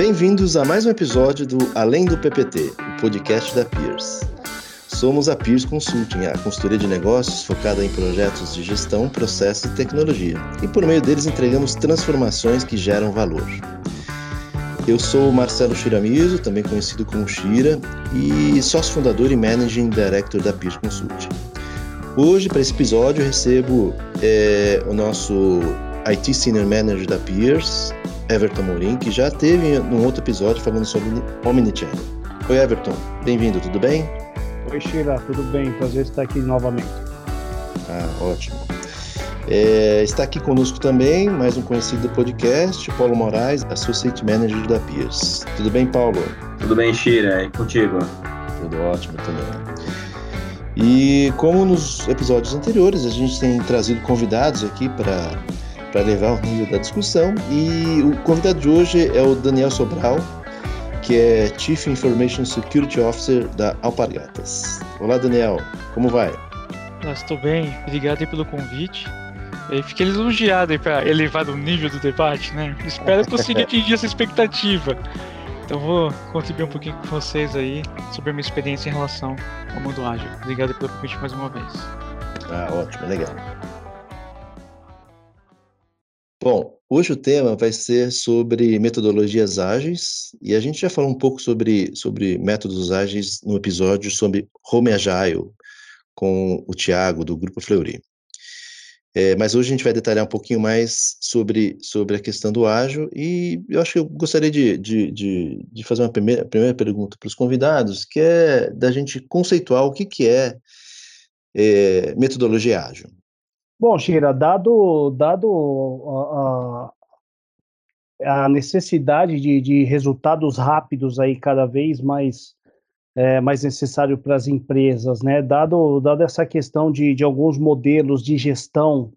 Bem-vindos a mais um episódio do Além do PPT, o podcast da Peers. Somos a Peers Consulting, a consultoria de negócios focada em projetos de gestão, processo e tecnologia. E por meio deles entregamos transformações que geram valor. Eu sou Marcelo Shiramizo, também conhecido como Shira, e sócio fundador e managing director da Peers Consulting. Hoje, para esse episódio, recebo é, o nosso IT Senior Manager da Peers, Everton Morim, que já teve num outro episódio falando sobre Omnichannel. Oi, Everton, bem-vindo, tudo bem? Oi, Shira, tudo bem? Prazer estar aqui novamente. Ah, ótimo. É, está aqui conosco também mais um conhecido do podcast, Paulo Moraes, Associate Manager da Peers. Tudo bem, Paulo? Tudo bem, Shira, e contigo? Tudo ótimo também. E como nos episódios anteriores, a gente tem trazido convidados aqui para para levar o nível da discussão. E o convidado de hoje é o Daniel Sobral, que é Chief Information Security Officer da Alpargatas. Olá, Daniel, como vai? Estou bem, obrigado pelo convite. Eu fiquei lisonjeado para elevar o nível do debate, né? Espero conseguir atingir essa expectativa. Então vou contribuir um pouquinho com vocês aí sobre a minha experiência em relação ao mundo ágil. Obrigado pelo convite mais uma vez. Ah, ótimo, legal. Bom, hoje o tema vai ser sobre metodologias ágeis e a gente já falou um pouco sobre, sobre métodos ágeis no episódio sobre Home Agile com o Tiago do Grupo Fleury. É, mas hoje a gente vai detalhar um pouquinho mais sobre, sobre a questão do ágil e eu acho que eu gostaria de, de, de, de fazer uma primeira, primeira pergunta para os convidados, que é da gente conceituar o que, que é, é metodologia ágil. Bom, Shira, dado, dado a, a necessidade de, de, resultados rápidos aí cada vez mais, é, mais necessário para as empresas, né? Dado, dado essa questão de, de alguns modelos de gestão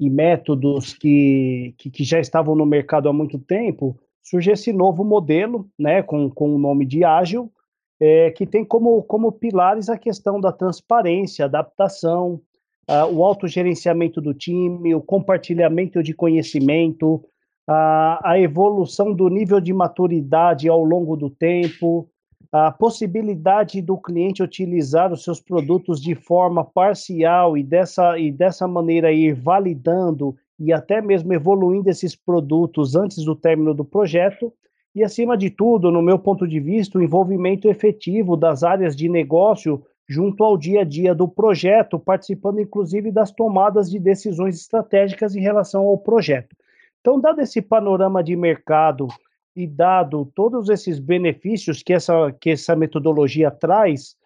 e métodos que, que, que já estavam no mercado há muito tempo, surge esse novo modelo, né, com, com o nome de ágil, é, que tem como, como pilares a questão da transparência, adaptação, uh, o autogerenciamento do time, o compartilhamento de conhecimento, uh, a evolução do nível de maturidade ao longo do tempo, a possibilidade do cliente utilizar os seus produtos de forma parcial e dessa, e dessa maneira ir validando e até mesmo evoluindo esses produtos antes do término do projeto. E, acima de tudo, no meu ponto de vista, o envolvimento efetivo das áreas de negócio junto ao dia a dia do projeto, participando inclusive das tomadas de decisões estratégicas em relação ao projeto. Então, dado esse panorama de mercado e dado todos esses benefícios que essa, que essa metodologia traz,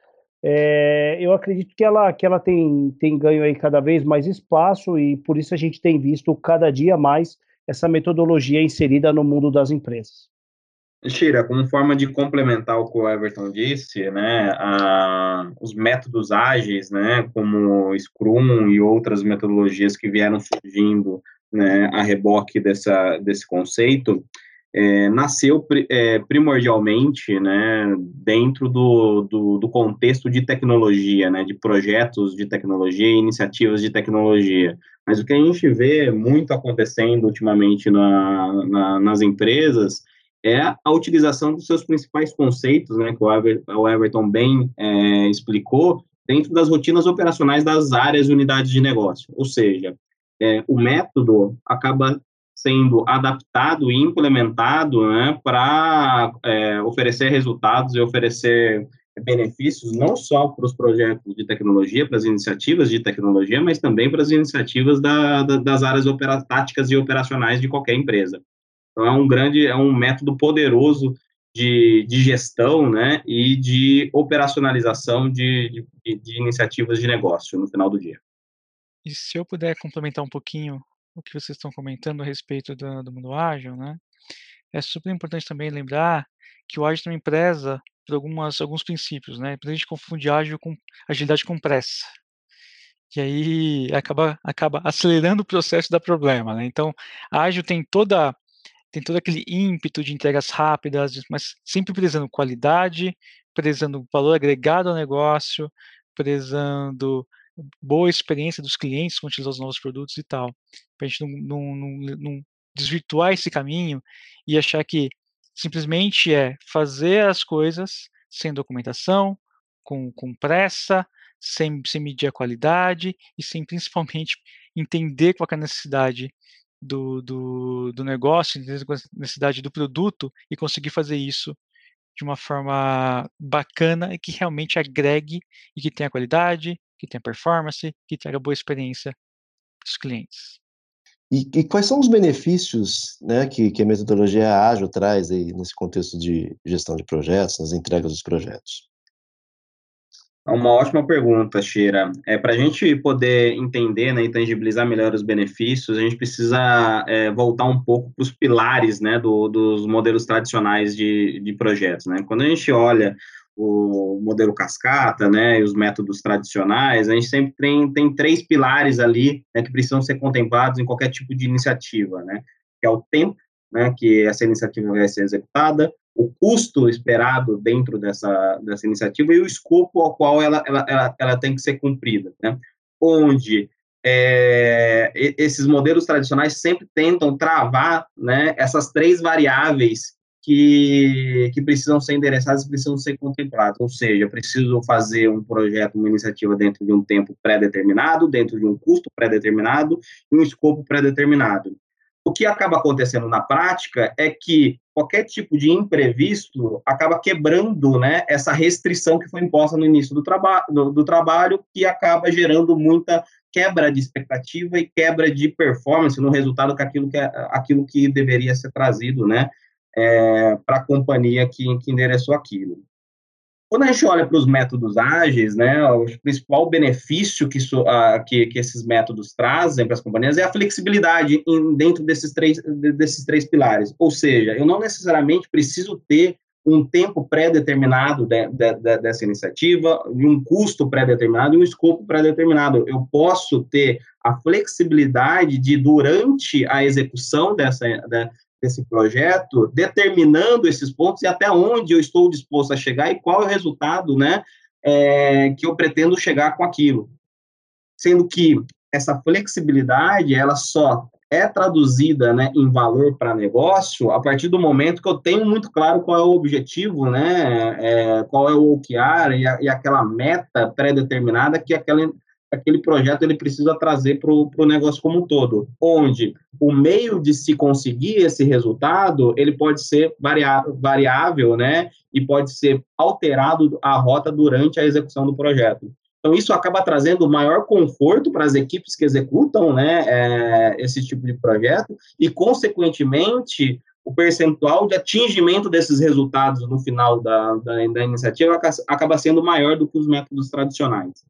é, eu acredito que ela, que ela tem, tem ganho aí cada vez mais espaço e por isso a gente tem visto cada dia mais essa metodologia inserida no mundo das empresas. Shira, como forma de complementar o que o Everton disse, né, a, os métodos ágeis, né, como Scrum e outras metodologias que vieram surgindo, né, a reboque dessa, desse conceito, é, nasceu é, primordialmente, né, dentro do, do, do, contexto de tecnologia, né, de projetos de tecnologia e iniciativas de tecnologia. Mas o que a gente vê muito acontecendo ultimamente na, na, nas empresas é a utilização dos seus principais conceitos, né, que o Everton bem é, explicou, dentro das rotinas operacionais das áreas e unidades de negócio. Ou seja, é, o método acaba sendo adaptado e implementado né, para é, oferecer resultados e oferecer benefícios não só para os projetos de tecnologia, para as iniciativas de tecnologia, mas também para as iniciativas da, da, das áreas táticas e operacionais de qualquer empresa. Então, é um grande, é um método poderoso de, de gestão, né, e de operacionalização de, de, de iniciativas de negócio no final do dia. E se eu puder complementar um pouquinho o que vocês estão comentando a respeito do, do mundo ágil, né, é super importante também lembrar que o ágil também preza por algumas, alguns princípios, né, a gente confunde ágil com agilidade com pressa. E aí acaba, acaba acelerando o processo da problema, né? Então, ágil tem toda tem todo aquele ímpeto de entregas rápidas, mas sempre prezando qualidade, prezando valor agregado ao negócio, prezando boa experiência dos clientes com utilizar os novos produtos e tal. Para a gente não, não, não, não, desvirtuar esse caminho e achar que simplesmente é fazer as coisas sem documentação, com, com pressa, sem, sem medir a qualidade e sem principalmente entender qual é a necessidade do, do, do negócio, entender a necessidade do produto e conseguir fazer isso de uma forma bacana e que realmente agregue e que tenha qualidade, que tenha performance, que traga boa experiência para os clientes. E, e, quais são os benefícios né, que, que a metodologia ágil traz aí nesse contexto de gestão de projetos, nas entregas dos projetos? É uma ótima pergunta, Sheira. É, Para a gente poder entender né, e tangibilizar melhor os benefícios, a gente precisa é, voltar um pouco para os pilares né, do, dos modelos tradicionais de, de projetos. Né? Quando a gente olha o modelo cascata, né, e os métodos tradicionais, a gente sempre tem, tem três pilares ali né, que precisam ser contemplados em qualquer tipo de iniciativa, né, que é o tempo, né, que essa iniciativa vai ser executada, o custo esperado dentro dessa, dessa iniciativa e o escopo ao qual ela, ela, ela, ela tem que ser cumprida, né? onde é, esses modelos tradicionais sempre tentam travar né, essas três variáveis que, que precisam ser endereçadas e precisam ser contempladas, ou seja, preciso fazer um projeto, uma iniciativa dentro de um tempo pré-determinado, dentro de um custo pré-determinado e um escopo pré-determinado. O que acaba acontecendo na prática é que qualquer tipo de imprevisto acaba quebrando né, essa restrição que foi imposta no início do, traba do, do trabalho, que acaba gerando muita quebra de expectativa e quebra de performance no resultado que aquilo que, aquilo que deveria ser trazido né, é, para a companhia que, que endereçou aquilo. Quando a gente olha para os métodos ágeis, né, o principal benefício que, isso, uh, que, que, esses métodos trazem para as companhias é a flexibilidade em, dentro desses três, desses três pilares. Ou seja, eu não necessariamente preciso ter um tempo pré-determinado de, de, de, dessa iniciativa, um custo pré-determinado e um escopo pré-determinado. Eu posso ter a flexibilidade de, durante a execução dessa, desse projeto, determinando esses pontos e até onde eu estou disposto a chegar e qual é o resultado, né, é, que eu pretendo chegar com aquilo. Sendo que essa flexibilidade, ela só é traduzida, né, em valor para negócio a partir do momento que eu tenho muito claro qual é o objetivo, né, é, qual é o OKR e, a, e aquela meta pré-determinada que aquela aquele projeto ele precisa trazer para o negócio como um todo, onde o meio de se conseguir esse resultado, ele pode ser variável, né, e pode ser alterado a rota durante a execução do projeto. Então, isso acaba trazendo maior conforto para as equipes que executam, né, é, esse tipo de projeto e, consequentemente, o percentual de atingimento desses resultados no final da, da, da iniciativa acaba sendo maior do que os métodos tradicionais.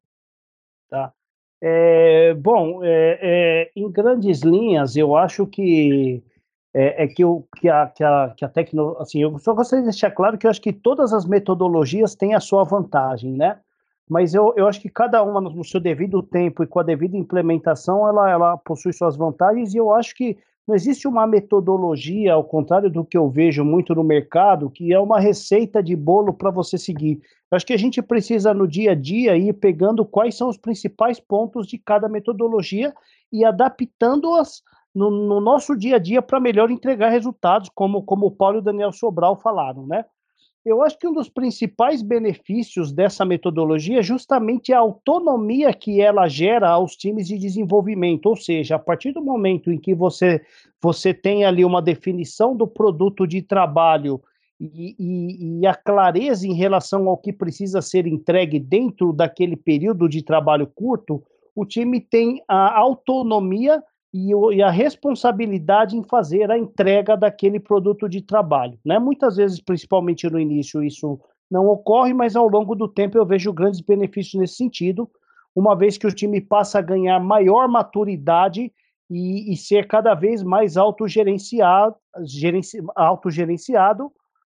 Tá. É, bom, é, é, em grandes linhas, eu acho que é, que, o, que a, que a, que a tecnologia. Assim, eu só gostaria de deixar claro que eu acho que todas as metodologias têm a sua vantagem, né? Mas eu, eu acho que cada uma, no seu devido tempo e com a devida implementação, ela, ela possui suas vantagens, e eu acho que não existe uma metodologia, ao contrário do que eu vejo muito no mercado, que é uma receita de bolo para você seguir. Acho que a gente precisa, no dia a dia, ir pegando quais são os principais pontos de cada metodologia e adaptando-as no, no, nosso dia a dia para melhor entregar resultados, como, como o Paulo e o Daniel Sobral falaram, né? Eu acho que um dos principais benefícios dessa metodologia é justamente a autonomia que ela gera aos times de desenvolvimento, ou seja, a partir do momento em que você, você tem ali uma definição do produto de trabalho e, e, a clareza em relação ao que precisa ser entregue dentro daquele período de trabalho curto, o time tem a autonomia e, e, a responsabilidade em fazer a entrega daquele produto de trabalho. Né? Muitas vezes, principalmente no início, isso não ocorre, mas ao longo do tempo eu vejo grandes benefícios nesse sentido, uma vez que o time passa a ganhar maior maturidade e, e ser cada vez mais autogerenciado, gerenci, autogerenciado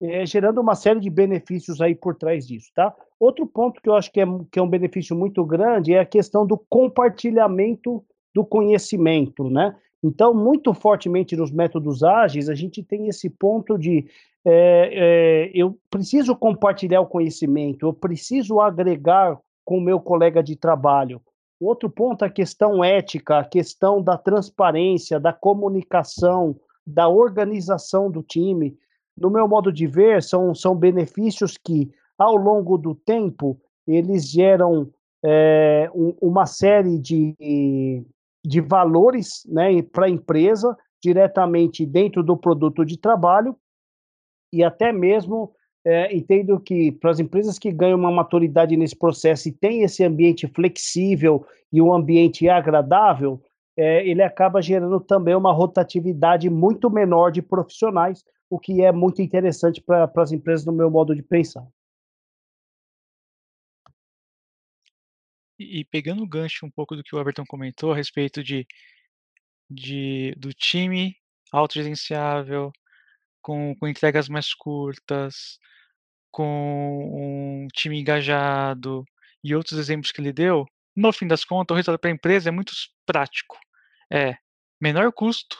é, gerando uma série de benefícios aí por trás disso, tá? Outro ponto que eu acho que é, que é um benefício muito grande é a questão do compartilhamento do conhecimento, né? Então, muito fortemente nos métodos ágeis, a gente tem esse ponto de é, é, eu preciso compartilhar o conhecimento, eu preciso agregar com o meu colega de trabalho. Outro ponto é a questão ética, a questão da transparência, da comunicação, da organização do time. No meu modo de ver, são, são benefícios que, ao longo do tempo, eles geram é, um, uma série de, de valores né, para a empresa, diretamente dentro do produto de trabalho, e até mesmo é, entendo que para as empresas que ganham uma maturidade nesse processo e têm esse ambiente flexível e um ambiente agradável, é, ele acaba gerando também uma rotatividade muito menor de profissionais, o que é muito interessante para as empresas no meu modo de pensar. E, pegando o gancho um pouco do que o Everton comentou a respeito de, de do time autogerenciável, com, com entregas mais curtas, com um time engajado e outros exemplos que ele deu, no fim das contas, o resultado para a empresa é muito prático. É menor custo,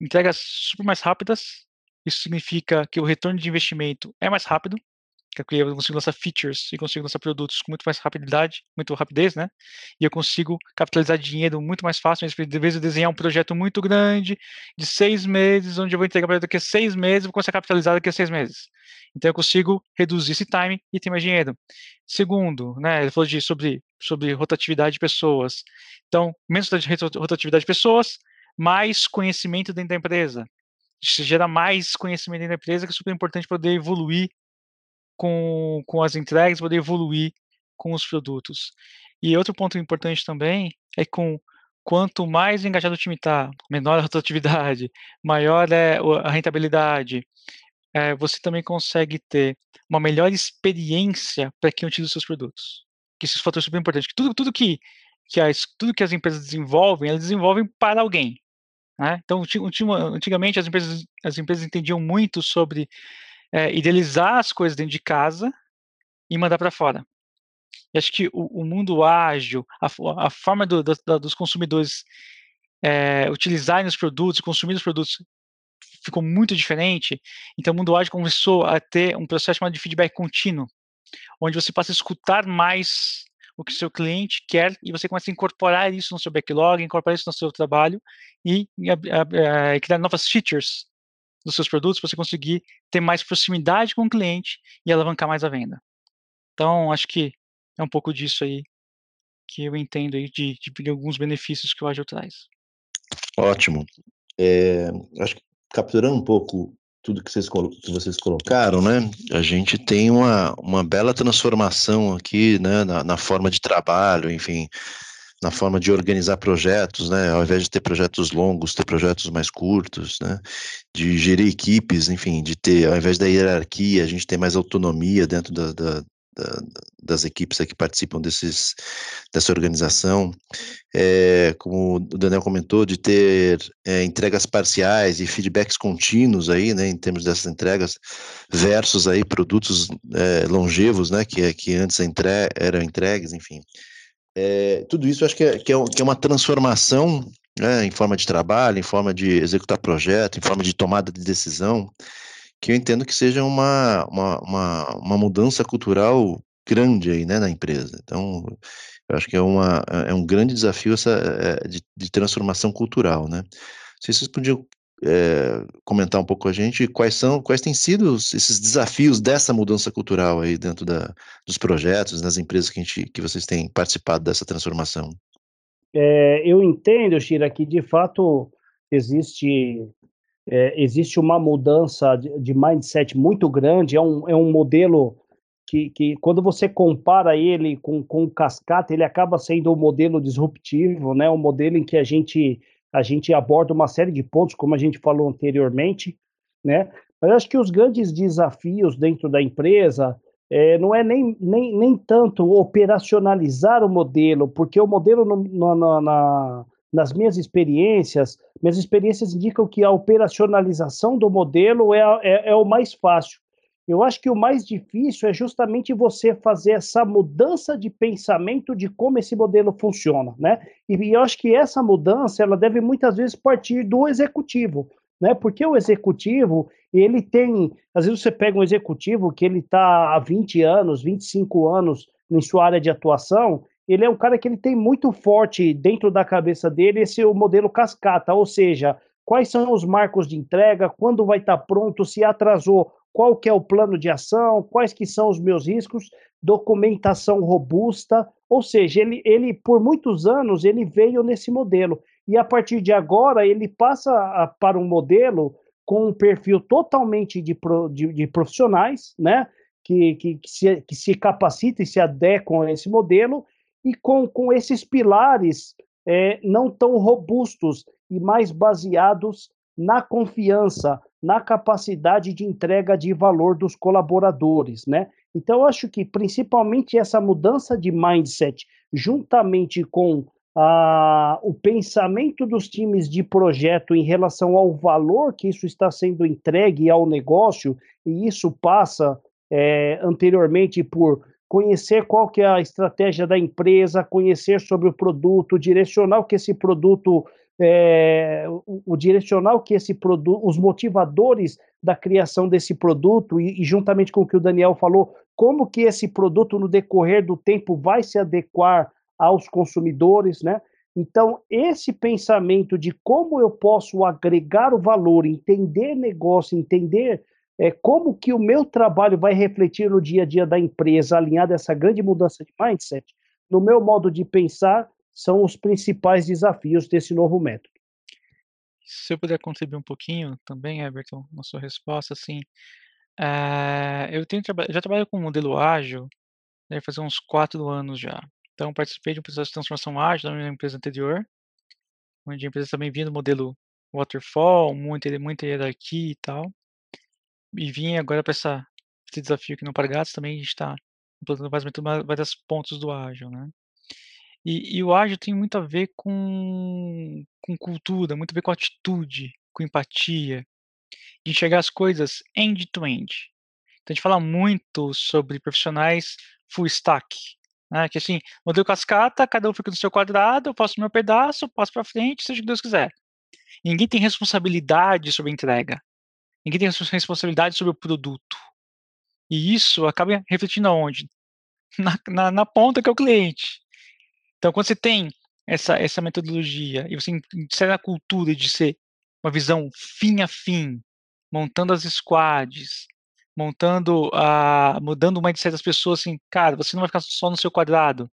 entregas super mais rápidas. Isso significa que o retorno de investimento é mais rápido, que eu consigo lançar features e consigo lançar produtos com muito mais rapidez, muito rapidez, né? E eu consigo capitalizar dinheiro muito mais fácil. De vez eu desenhar um projeto muito grande, de seis meses, onde eu vou entregar para daqui a seis meses, vou começar a capitalizar daqui a seis meses. Então eu consigo reduzir esse time e ter mais dinheiro. Segundo, né, ele falou de, sobre, sobre rotatividade de pessoas. Então, menos rotatividade de pessoas, mais conhecimento dentro da empresa. Isso gera mais conhecimento dentro da empresa, que é super importante poder evoluir com, com as entregas, poder evoluir com os produtos. E outro ponto importante também é com quanto mais engajado o time está, menor a rotatividade, maior é a rentabilidade, é, você também consegue ter uma melhor experiência para quem utiliza os seus produtos. Que esses fatores super importantes. Tudo, tudo que, que as, tudo que as empresas desenvolvem, elas desenvolvem para alguém. Né? Então, antigamente as empresas, as empresas entendiam muito sobre é, idealizar as coisas dentro de casa e mandar para fora. E acho que o, o mundo ágil, a, a forma do, do, dos consumidores é, utilizarem os produtos, consumir os produtos, ficou muito diferente. Então, o mundo ágil começou a ter um processo chamado de feedback contínuo, onde você passa a escutar mais o que o seu cliente quer e você começa a incorporar isso no seu backlog, incorporar isso no seu trabalho e, e, e criar novas features dos seus produtos para você conseguir ter mais proximidade com o cliente e alavancar mais a venda. Então, acho que é um pouco disso aí que eu entendo aí de, de alguns benefícios que o Agile traz. Ótimo. É, acho que capturando um pouco tudo que vocês, que vocês colocaram, né? A gente tem uma, uma bela transformação aqui, né? Na, na forma de trabalho, enfim, na forma de organizar projetos, né? Ao invés de ter projetos longos, ter projetos mais curtos, né? De gerir equipes, enfim, de ter, ao invés da hierarquia, a gente tem mais autonomia dentro da, da, da, das equipes que participam desses, dessa organização. É, como o Daniel comentou, de ter é, entregas parciais e feedbacks contínuos aí, né, em termos dessas entregas, versus aí produtos é, longevos, né, que, que antes entre, eram entregues, enfim. É, tudo isso acho que é, que é, que é uma transformação né, em forma de trabalho, em forma de executar projeto, em forma de tomada de decisão, que eu entendo que seja uma, uma, uma, uma mudança cultural grande aí, né, na empresa. Então, eu acho que é, uma, é um grande desafio essa, é, de, de transformação cultural, né. Se vocês podiam é, comentar um pouco com a gente quais são, quais têm sido esses desafios dessa mudança cultural aí dentro da, dos projetos, nas empresas que, a gente, que vocês têm participado dessa transformação. É, eu entendo, Shira, que de fato existe é, existe uma mudança de, de, mindset muito grande, é um, é um modelo que, que quando você compara ele com, com cascata, ele acaba sendo um modelo disruptivo, né? um modelo em que a gente a gente aborda uma série de pontos, como a gente falou anteriormente, né? Mas acho que os grandes desafios dentro da empresa é, não é nem, nem, nem tanto operacionalizar o modelo, porque o modelo no, no, na, nas minhas experiências, minhas experiências indicam que a operacionalização do modelo é, é, é o mais fácil. Eu acho que o mais difícil é justamente você fazer essa mudança de pensamento de como esse modelo funciona, né? E, eu acho que essa mudança ela deve muitas vezes partir do executivo, né? Porque o executivo ele tem, às vezes você pega um executivo que ele está há 20 anos, 25 anos em sua área de atuação, ele é um cara que ele tem muito forte dentro da cabeça dele esse o modelo cascata, ou seja, quais são os marcos de entrega, quando vai estar pronto, se atrasou, qual que é o plano de ação, quais que são os meus riscos, documentação robusta, ou seja, ele, ele por muitos anos ele veio nesse modelo. E a partir de agora ele passa a, para um modelo com um perfil totalmente de, de, de profissionais, né, que, que, que, se, que se capacitam e se adequam a esse modelo e com, com esses pilares é, não tão robustos e mais baseados na confiança, na capacidade de entrega de valor dos colaboradores, né? Então, acho que principalmente essa mudança de mindset, juntamente com ah, o pensamento dos times de projeto em relação ao valor que isso está sendo entregue ao negócio, e isso passa é, anteriormente por conhecer qual que é a estratégia da empresa, conhecer sobre o produto, direcionar o que esse produto é, o, o, direcional que esse produto, os motivadores da criação desse produto e, e, juntamente com o que o Daniel falou, como que esse produto no decorrer do tempo vai se adequar aos consumidores, né? Então, esse pensamento de como eu posso agregar o valor, entender negócio, entender é, como que o meu trabalho vai refletir no dia a dia da empresa, alinhado a essa grande mudança de mindset, no meu modo de pensar, são os principais desafios desse novo método. Se eu puder contribuir um pouquinho também, Everton, na sua resposta, assim, é, eu tenho já trabalho com modelo ágil, deve fazer uns quatro anos já. Então, participei de um processo de transformação ágil na minha empresa anterior, onde a empresa também vinha do modelo waterfall, muita, muita hierarquia e tal. E vim agora para esse desafio aqui no Pargatos, também a gente está implantando vários pontos do ágil, né? E, e o ágil tem muito a ver com, com cultura, muito a ver com atitude, com empatia, de enxergar as coisas end-to-end. Então a gente fala muito sobre profissionais full stack, né? que assim, modelo cascata, cada um fica no seu quadrado, eu faço o meu pedaço, passo para frente, seja o que Deus quiser. Ninguém tem responsabilidade sobre a entrega. Ninguém tem responsabilidade sobre o produto. E isso acaba refletindo aonde? Na, na, na ponta que é o cliente. Então, quando você tem essa, essa metodologia e você insere a cultura de ser uma visão fim a fim, montando as squads, montando a mudando o mindset das pessoas assim, cara, você não vai ficar só no seu quadrado.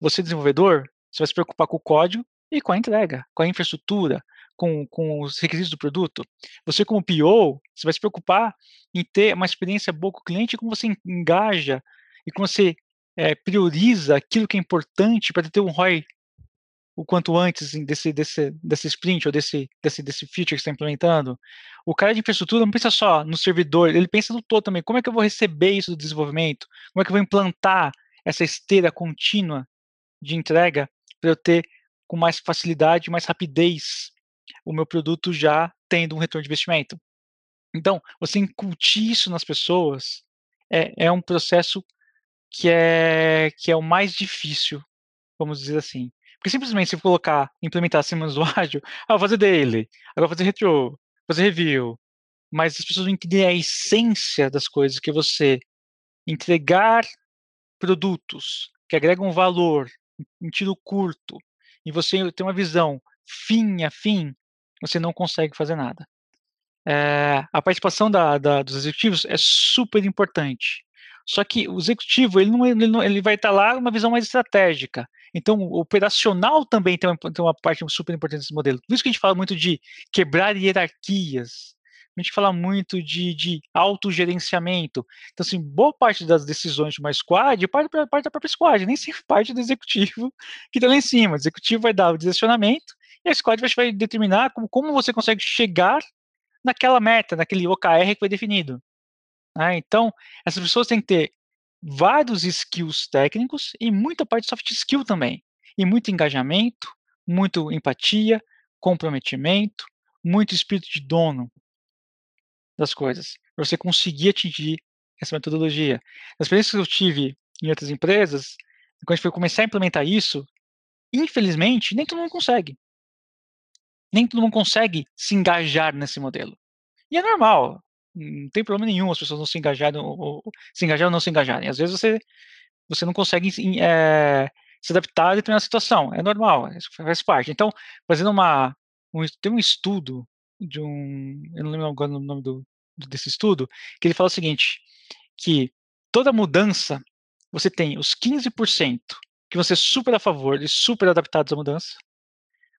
Você desenvolvedor, você vai se preocupar com o código e com a entrega, com a infraestrutura, com, com os requisitos do produto. Você como PO, você vai se preocupar em ter uma experiência boa com o cliente, como você engaja e como você é, prioriza aquilo que é importante para ter um ROI o quanto antes desse, desse, desse sprint ou desse, desse, desse feature que está implementando. O cara de infraestrutura não pensa só no servidor, ele pensa no todo também. Como é que eu vou receber isso do desenvolvimento? Como é que eu vou implantar essa esteira contínua de entrega para eu ter com mais facilidade, mais rapidez o meu produto já tendo um retorno de investimento? Então, você incutir isso nas pessoas é, é um processo que é que é o mais difícil, vamos dizer assim. Porque simplesmente se colocar, implementar sistemas do ágil, ah, vou fazer daily, agora vou fazer retro, fazer review, mas as pessoas não entendem a essência das coisas, que você entregar produtos que agregam valor em tiro curto, e você tem uma visão fim a fim, você não consegue fazer nada. É, a participação da, da, dos executivos é super importante. Só que o executivo ele, não, ele, não, ele vai estar lá uma visão mais estratégica. Então, o operacional também tem uma, tem uma parte super importante desse modelo. Por isso que a gente fala muito de quebrar hierarquias. A gente fala muito de, de autogerenciamento. Então, assim, boa parte das decisões de uma squad parte, parte da própria squad, nem sempre parte do executivo que está lá em cima. O executivo vai dar o direcionamento e squad vai, vai determinar como, como você consegue chegar naquela meta, naquele OKR que foi definido. Né? Então, essas pessoas têm que ter vários skills técnicos e muita parte de soft skill também. E muito engajamento, muito empatia, comprometimento, muito espírito de dono das coisas, para você conseguir atingir essa metodologia. As experiências que eu tive em outras empresas, quando a gente foi começar a implementar isso, infelizmente, nem todo mundo consegue. Nem todo mundo consegue se engajar nesse modelo. E é normal não tem problema nenhum as pessoas não se engajarem, ou, se engajarem ou não se engajarem. Às vezes você, você não consegue é, se adaptar a determinada situação, é normal, isso faz parte. Então, fazendo uma, um, tem um estudo de um, eu não lembro agora o nome do, desse estudo, que ele fala o seguinte, que toda mudança, você tem os 15% que vão ser super a favor e super adaptados à mudança,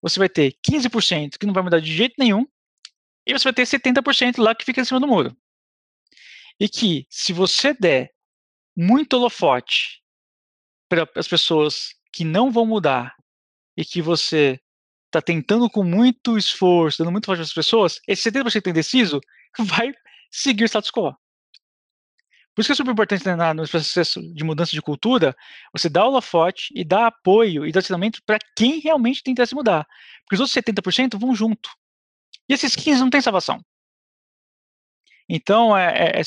você vai ter 15% que não vai mudar de jeito nenhum, e você vai ter 70% lá que fica em cima do muro. E que, se você der muito holofote para as pessoas que não vão mudar e que você está tentando com muito esforço, dando muito forte para as pessoas, esse 70% indeciso vai seguir o status quo. Por isso que é super importante né, no processo de mudança de cultura, você dá holofote e dá apoio e dá treinamento para quem realmente tem interesse em mudar. Porque os outros 70% vão junto. E esses 15 não tem salvação. Então, é, é, é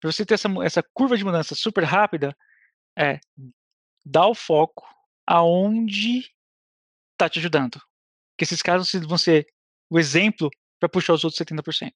para você ter essa, essa curva de mudança super rápida, é o foco aonde está te ajudando. Que esses casos vão ser o exemplo para puxar os outros 70%.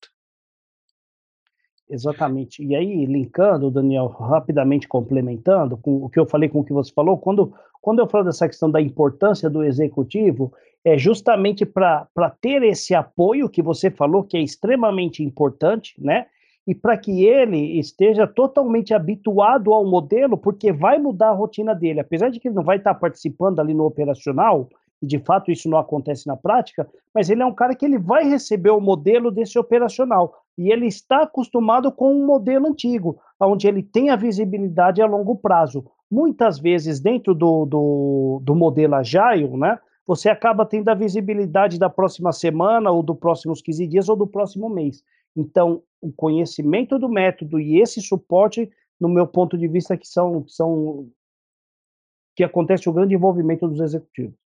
Exatamente. E aí, linkando, Daniel, rapidamente complementando com o que eu falei com o que você falou, quando, quando eu falo dessa questão da importância do executivo, é justamente para ter esse apoio que você falou, que é extremamente importante, né? E para que ele esteja totalmente habituado ao modelo, porque vai mudar a rotina dele. Apesar de que ele não vai estar participando ali no operacional, e de fato isso não acontece na prática, mas ele é um cara que ele vai receber o modelo desse operacional e ele está acostumado com um modelo antigo, onde ele tem a visibilidade a longo prazo. Muitas vezes dentro do, do, do modelo Agile, né, você acaba tendo a visibilidade da próxima semana ou dos próximos 15 dias ou do próximo mês. Então, o conhecimento do método e esse suporte, no meu ponto de vista, que são, são que acontece o grande envolvimento dos executivos.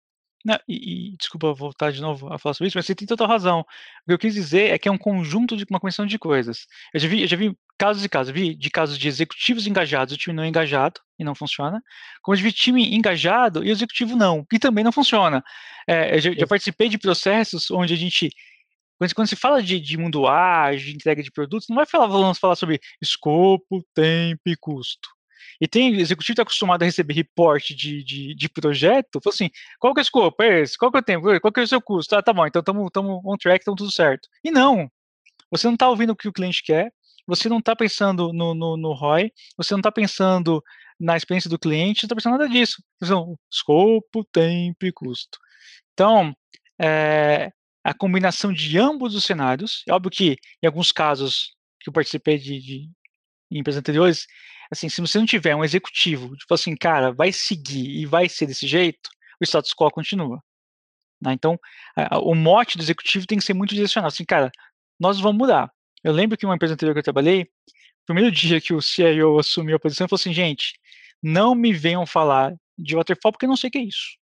Não, e, e, desculpa voltar de novo a falar sobre isso, mas você tem total razão. O que eu quis dizer é que é um conjunto de uma combinação de coisas. Eu já vi, eu já vi casos e casos, vi de casos de executivos engajados, o time não é engajado e não funciona, como de vi time engajado e o executivo não, e também não funciona. É, eu já, já, participei de processos onde a gente quando, quando se fala de, de mundo ágil, de entrega de produtos, não vai falar, vamos falar sobre escopo, tempo e custo. E tem executivo está acostumado a receber reporte de, de, de projeto, falou assim, qual que é o scope? É esse? Qual que é o tempo? Qual que é o seu custo? Ah, tá bom, então estamos on track, estamos tudo certo. E não, você não está ouvindo o que o cliente quer, você não está pensando no, no, no ROI, você não está pensando na experiência do cliente, não está pensando nada disso. Então, escopo, tempo e custo. Então, é, a combinação de ambos os cenários, é óbvio que em alguns casos que eu participei de, de em empresas anteriores, assim, se você não tiver um executivo, tipo assim, cara, vai seguir e vai ser desse jeito, o status quo continua. Né? Então, o mote do executivo tem que ser muito direcionado. Assim, cara, nós vamos mudar. Eu lembro que uma empresa anterior que eu trabalhei, primeiro dia que o CIO assumiu a posição, ele falou assim, gente, não me venham falar de waterfall porque eu não sei o que é isso.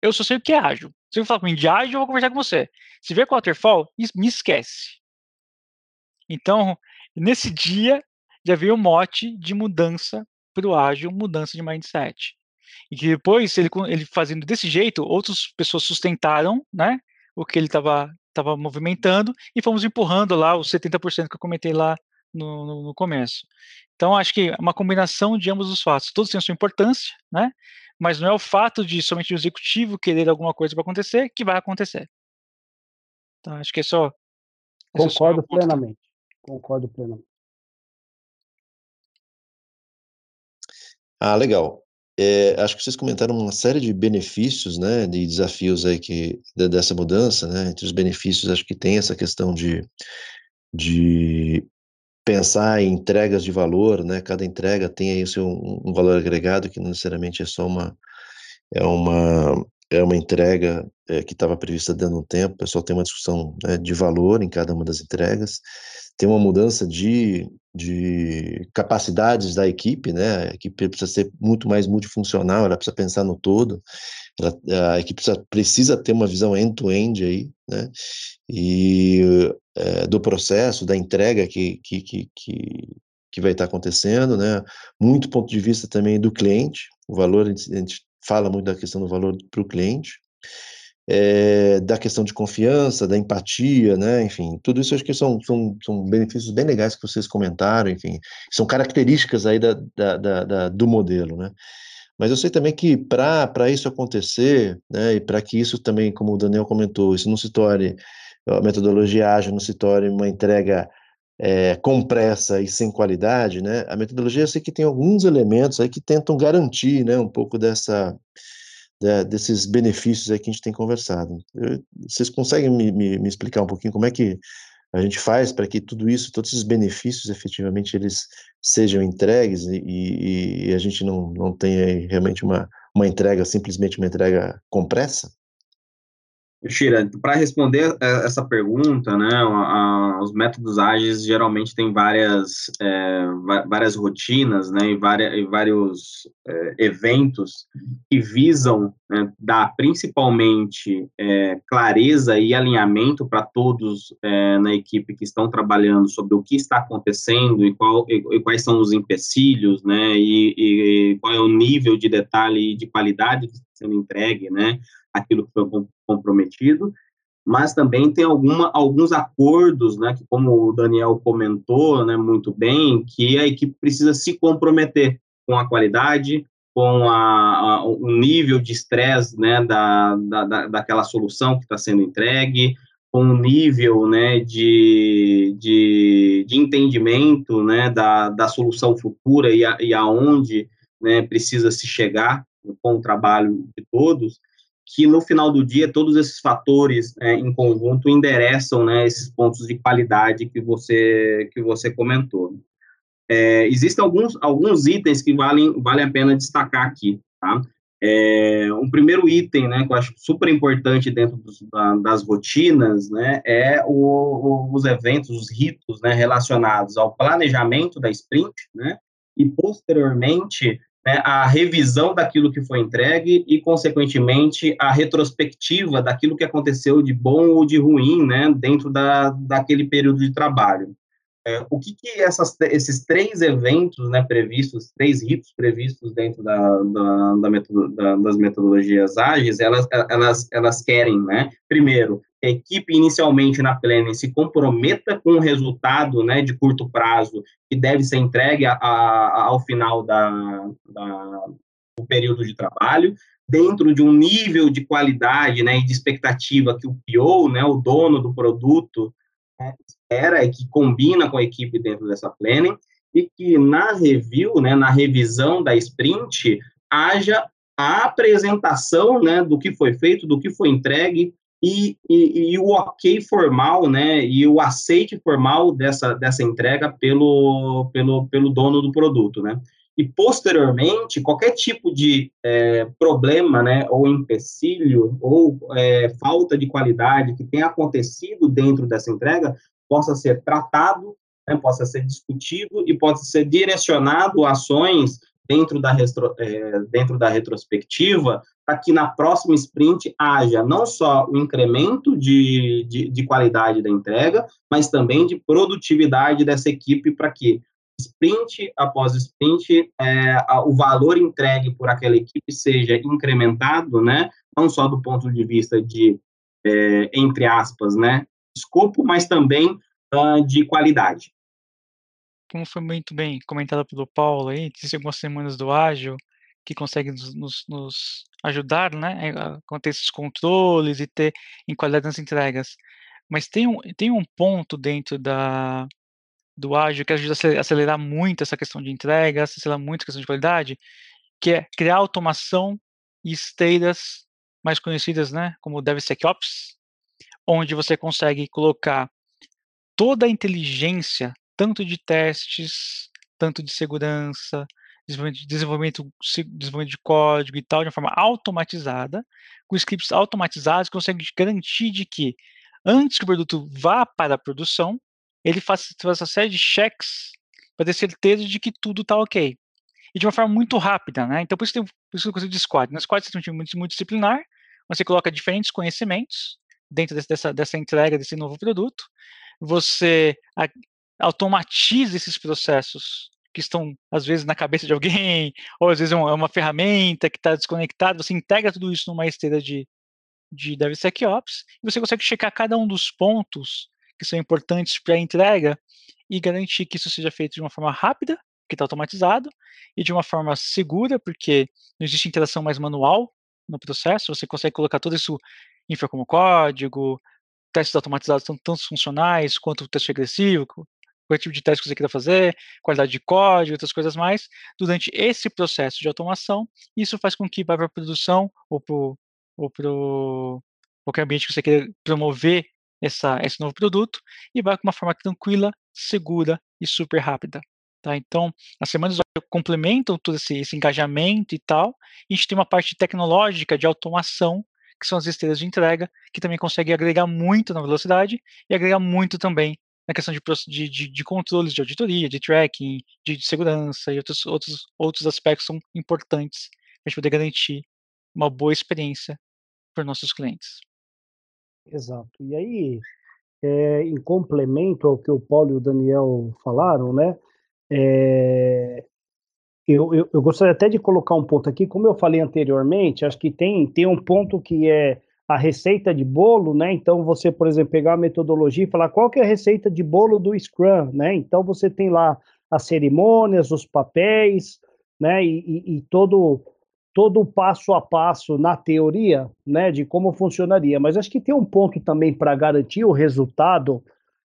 Eu só sei o que é ágil. Se eu falar comigo de ágil, eu vou conversar com você. Se vier com waterfall, me esquece. Então, nesse dia, já veio o mote de mudança para o ágil, mudança de mindset. E que depois, ele, ele fazendo desse jeito, outras pessoas sustentaram né, o que ele estava tava movimentando e fomos empurrando lá os 70% que eu comentei lá no, no, no, começo. Então, acho que é uma combinação de ambos os fatos. Todos têm a sua importância, né? mas não é o fato de somente o executivo querer alguma coisa para acontecer que vai acontecer. Então, acho que é só. Concordo é só plenamente. Concordo plenamente. Ah, legal. É, acho que vocês comentaram uma série de benefícios, né, de desafios aí que dessa mudança, né, entre os benefícios acho que tem essa questão de, de pensar em entregas de valor, né, cada entrega tem aí o seu um valor agregado que não necessariamente é só uma é uma é uma entrega é, que estava prevista dentro do tempo, o pessoal tem uma discussão né, de valor em cada uma das entregas, tem uma mudança de, de capacidades da equipe, né? A equipe precisa ser muito mais multifuncional, ela precisa pensar no todo, ela, a equipe precisa, precisa ter uma visão end-to-end -end aí, né? E é, do processo, da entrega que, que, que, que, que vai estar acontecendo, né? Muito ponto de vista também do cliente, o valor, a gente, a gente fala muito da questão do valor para o cliente, é, da questão de confiança, da empatia, né? Enfim, tudo isso acho que são, são, são benefícios bem legais que vocês comentaram, enfim, são características aí da, da, da, da do modelo, né? Mas eu sei também que para isso acontecer, né, e para que isso também, como o Daniel comentou, isso não se torne a metodologia ágil não se torne uma entrega é, com pressa e sem qualidade, né? A metodologia eu sei que tem alguns elementos aí que tentam garantir, né, um pouco dessa de, desses benefícios aí que a gente tem conversado. Eu, vocês conseguem me, me, me, explicar um pouquinho como é que a gente faz para que tudo isso, todos esses benefícios, efetivamente, eles sejam entregues e, e, e a gente não, não tenha realmente uma, uma entrega, simplesmente uma entrega compressa? Shira, para responder essa pergunta, né, os métodos ágeis geralmente têm várias, é, várias rotinas, né, e, várias, e vários é, eventos que visam né, dar principalmente é, clareza e alinhamento para todos é, na equipe que estão trabalhando sobre o que está acontecendo e, qual, e, e quais são os empecilhos, né, e, qual é o nível de detalhe e de qualidade que sendo entregue, né, aquilo que foi comprometido, mas também tem alguma, alguns acordos, né, que como o Daniel comentou, né, muito bem, que a equipe precisa se comprometer com a qualidade, com a, a o nível de estresse, né, da, da, daquela solução que está sendo entregue, com o nível, né, de, de, de entendimento, né, da, da solução futura e, a, e aonde, né, precisa se chegar com o trabalho de todos, que no final do dia todos esses fatores é, em conjunto endereçam né, esses pontos de qualidade que você que você comentou. É, existem alguns alguns itens que valem valem a pena destacar aqui, tá? É, um primeiro item, né, que eu acho super importante dentro dos, da, das rotinas, né, é o, os eventos, os ritos, né, relacionados ao planejamento da sprint, né, e posteriormente né, a revisão daquilo que foi entregue e, consequentemente, a retrospectiva daquilo que aconteceu de bom ou de ruim né, dentro da, daquele período de trabalho. É, o que, que essas, esses três eventos né, previstos, três ritos previstos dentro da, da, da, metodo, da, das metodologias ágeis, elas, elas, elas querem, né? Primeiro, equipe inicialmente na planning se comprometa com o resultado né, de curto prazo que deve ser entregue a, a, ao final da, da, do período de trabalho, dentro de um nível de qualidade né, e de expectativa que o PO, né, o dono do produto, né, espera e que combina com a equipe dentro dessa planning, e que na review, né, na revisão da sprint, haja a apresentação né, do que foi feito, do que foi entregue, e, e, e, o ok formal, né, e o aceite formal dessa, dessa entrega pelo, pelo, pelo dono do produto, né. E, posteriormente, qualquer tipo de é, problema, né, ou empecilho, ou é, falta de qualidade que tenha acontecido dentro dessa entrega, possa ser tratado, né, possa ser discutido e possa ser direcionado ações dentro da, retro, é, dentro da retrospectiva, para que na próxima sprint haja não só o incremento de, de, de qualidade da entrega, mas também de produtividade dessa equipe, para que sprint após sprint, é, o valor entregue por aquela equipe seja incrementado, né, não só do ponto de vista de, é, entre aspas, né, escopo, mas também uh, de qualidade como foi muito bem comentado pelo Paulo aí, existem algumas semanas do ágil que conseguem nos, nos, ajudar, né, a ter esses controles e ter em qualidade nas entregas. Mas tem um, tem um ponto dentro da, do ágil que ajuda a acelerar muito essa questão de entregas, acelerar muito a questão de qualidade, que é criar automação e esteiras mais conhecidas, né, como DevSecOps, onde você consegue colocar toda a inteligência tanto de testes, tanto de segurança, desenvolvimento, desenvolvimento, de código e tal, de uma forma automatizada, com scripts automatizados que conseguem garantir de que, antes que o produto vá para a produção, ele faça, uma série de checks para ter certeza de que tudo está ok. E de uma forma muito rápida, né? Então, por isso, tem, por isso que eu consigo de squad. Na squad você tem um time multidisciplinar, você coloca diferentes conhecimentos dentro dessa, dessa entrega desse novo produto, você automatiza esses processos que estão, às vezes, na cabeça de alguém, ou às vezes é uma, é uma ferramenta que está desconectada, você integra tudo isso numa esteira de, de DevSecOps, e você consegue checar cada um dos pontos que são importantes para a entrega e garantir que isso seja feito de uma forma rápida, que está automatizado, e de uma forma segura, porque não existe interação mais manual no processo, você consegue colocar tudo isso infra como código, testes automatizados são tanto funcionais quanto o teste regressivo, qual tipo de teste que você queira fazer, qualidade de código, outras coisas mais, durante esse processo de automação, isso faz com que vá para a produção ou para ou pro qualquer ambiente que você queira promover essa, esse novo produto e vai com uma forma tranquila, segura e super rápida. Tá? Então, as semanas complementam todo esse, esse engajamento e tal, e a gente tem uma parte tecnológica de automação que são as esteiras de entrega, que também consegue agregar muito na velocidade e agregar muito também na questão de, de, de controles de auditoria, de tracking, de, de, segurança e outros, outros, outros aspectos são importantes para a gente poder garantir uma boa experiência para nossos clientes. Exato. E aí, é, em complemento ao que o Paulo e o Daniel falaram, né? É, eu, eu, eu, gostaria até de colocar um ponto aqui, como eu falei anteriormente, acho que tem, tem um ponto que é a receita de bolo, né? Então você, por exemplo, pegar a metodologia e falar qual que é a receita de bolo do Scrum, né? Então você tem lá as cerimônias, os papéis, né? E, e, e todo todo o passo a passo na teoria, né? De como funcionaria. Mas acho que tem um ponto também para garantir o resultado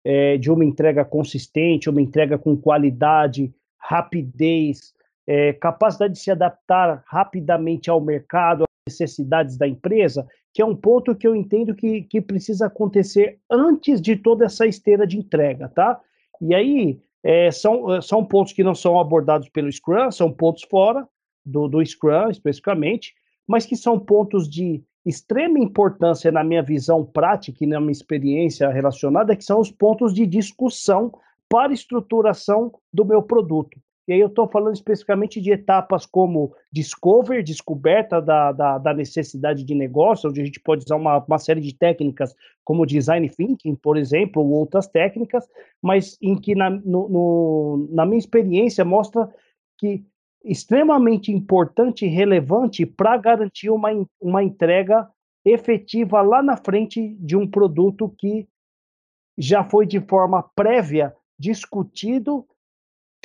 é, de uma entrega consistente, uma entrega com qualidade, rapidez, é, capacidade de se adaptar rapidamente ao mercado, às necessidades da empresa, que é um ponto que eu entendo que, que precisa acontecer antes de toda essa esteira de entrega, tá? E aí, é, são, são pontos que não são abordados pelo Scrum, são pontos fora do, do Scrum, especificamente, mas que são pontos de extrema importância na minha visão prática e na minha experiência relacionada, que são os pontos de discussão para estruturação do meu produto. E aí eu estou falando especificamente de etapas como discover, descoberta da, da, da, necessidade de negócio, onde a gente pode usar uma, uma série de técnicas como design thinking, por exemplo, ou outras técnicas, mas em que na, no, no, na minha experiência mostra que extremamente importante e relevante para garantir uma, uma entrega efetiva lá na frente de um produto que já foi de forma prévia discutido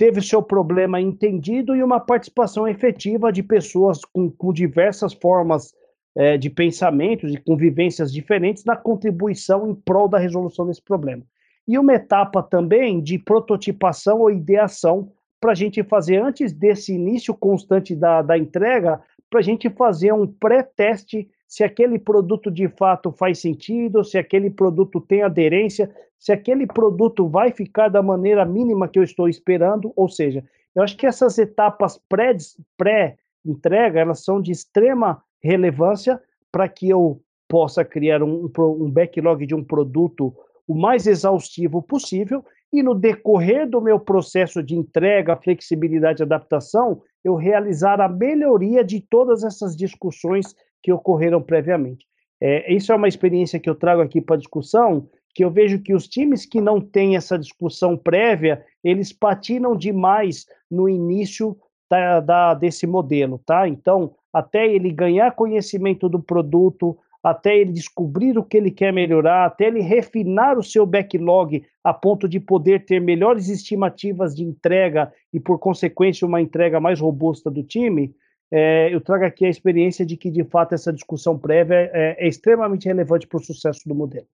teve seu problema entendido e uma participação efetiva de pessoas com, com diversas formas é, de pensamento, de convivências diferentes na contribuição em prol da resolução desse problema. E uma etapa também de prototipação ou ideação para a gente fazer, antes desse início constante da, da entrega, para a gente fazer um pré-teste se aquele produto de fato faz sentido, se aquele produto tem aderência, se aquele produto vai ficar da maneira mínima que eu estou esperando, ou seja, eu acho que essas etapas pré-entrega, pré elas são de extrema relevância para que eu possa criar um, um backlog de um produto o mais exaustivo possível. E no decorrer do meu processo de entrega, flexibilidade e adaptação, eu realizar a melhoria de todas essas discussões que ocorreram previamente. É, isso é uma experiência que eu trago aqui para discussão, que eu vejo que os times que não têm essa discussão prévia, eles patinam demais no início da, da, desse modelo, tá? Então, até ele ganhar conhecimento do produto, até ele descobrir o que ele quer melhorar, até ele refinar o seu backlog a ponto de poder ter melhores estimativas de entrega e, por consequência, uma entrega mais robusta do time, é, eu trago aqui a experiência de que, de fato, essa discussão prévia é, é extremamente relevante para o sucesso do modelo.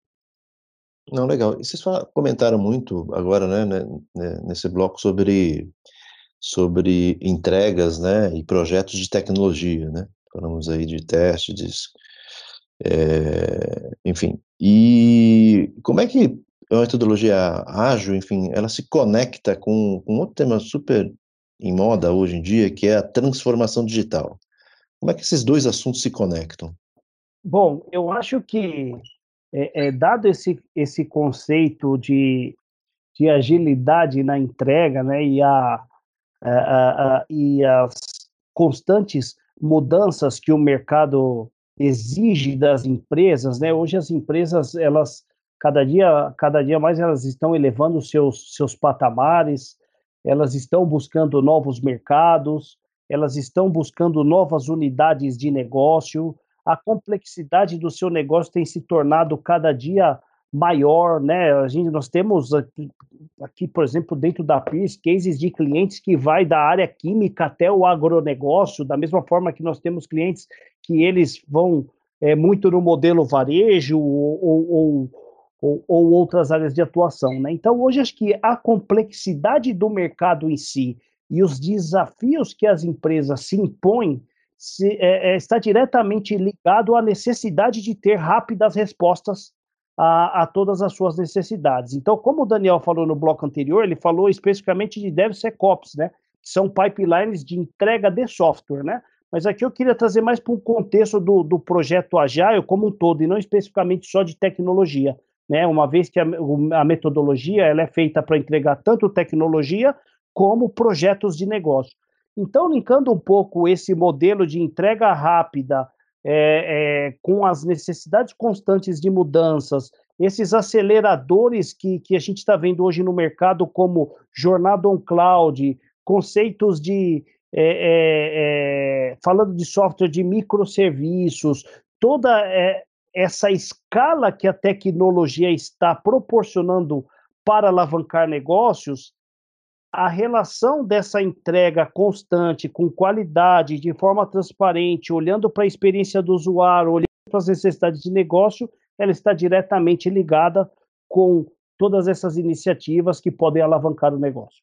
Não, legal. E vocês comentaram muito agora, né, né, né, nesse bloco sobre, sobre entregas, né, e projetos de tecnologia, né? Falamos aí de testes, é, enfim. E como é que a metodologia ágil, enfim, ela se conecta com, com outro tema super em moda hoje em dia, que é a transformação digital. Como é que esses dois assuntos se conectam? Bom, eu acho que, é, é dado esse, esse conceito de, de agilidade na entrega, né, e, a, a, a, e as constantes mudanças que o mercado exige das empresas, né, hoje as empresas, elas, cada dia, cada dia mais elas estão elevando seus, seus patamares, elas estão buscando novos mercados, elas estão buscando novas unidades de negócio, a complexidade do seu negócio tem se tornado cada dia maior, né? A gente, nós temos aqui, aqui, por exemplo, dentro da PIS, cases de clientes que vai da área química até o agronegócio, da mesma forma que nós temos clientes que eles vão é, muito no modelo varejo ou, ou, ou, ou outras áreas de atuação. Né? Então, hoje, acho que a complexidade do mercado em si e os desafios que as empresas se impõem se, é, é, está diretamente ligado à necessidade de ter rápidas respostas a, a, todas as suas necessidades. Então, como o Daniel falou no bloco anterior, ele falou especificamente de DevSecOps, né? Que são pipelines de entrega de software, né? Mas aqui eu queria trazer mais para o contexto do, do projeto Agile como um todo, e não especificamente só de tecnologia. Né? Uma vez que a, a metodologia ela é feita para entregar tanto tecnologia como projetos de negócio. Então, linkando um pouco esse modelo de entrega rápida é, é, com as necessidades constantes de mudanças, esses aceleradores que, que a gente está vendo hoje no mercado, como jornada on cloud, conceitos de. É, é, é falando de software de microserviços, toda é, essa escala que a tecnologia está proporcionando para alavancar negócios, a relação dessa entrega constante, com qualidade, de forma transparente, olhando para a experiência do usuário, olhando para as necessidades de negócio, ela está diretamente ligada com todas essas iniciativas que podem alavancar o negócio.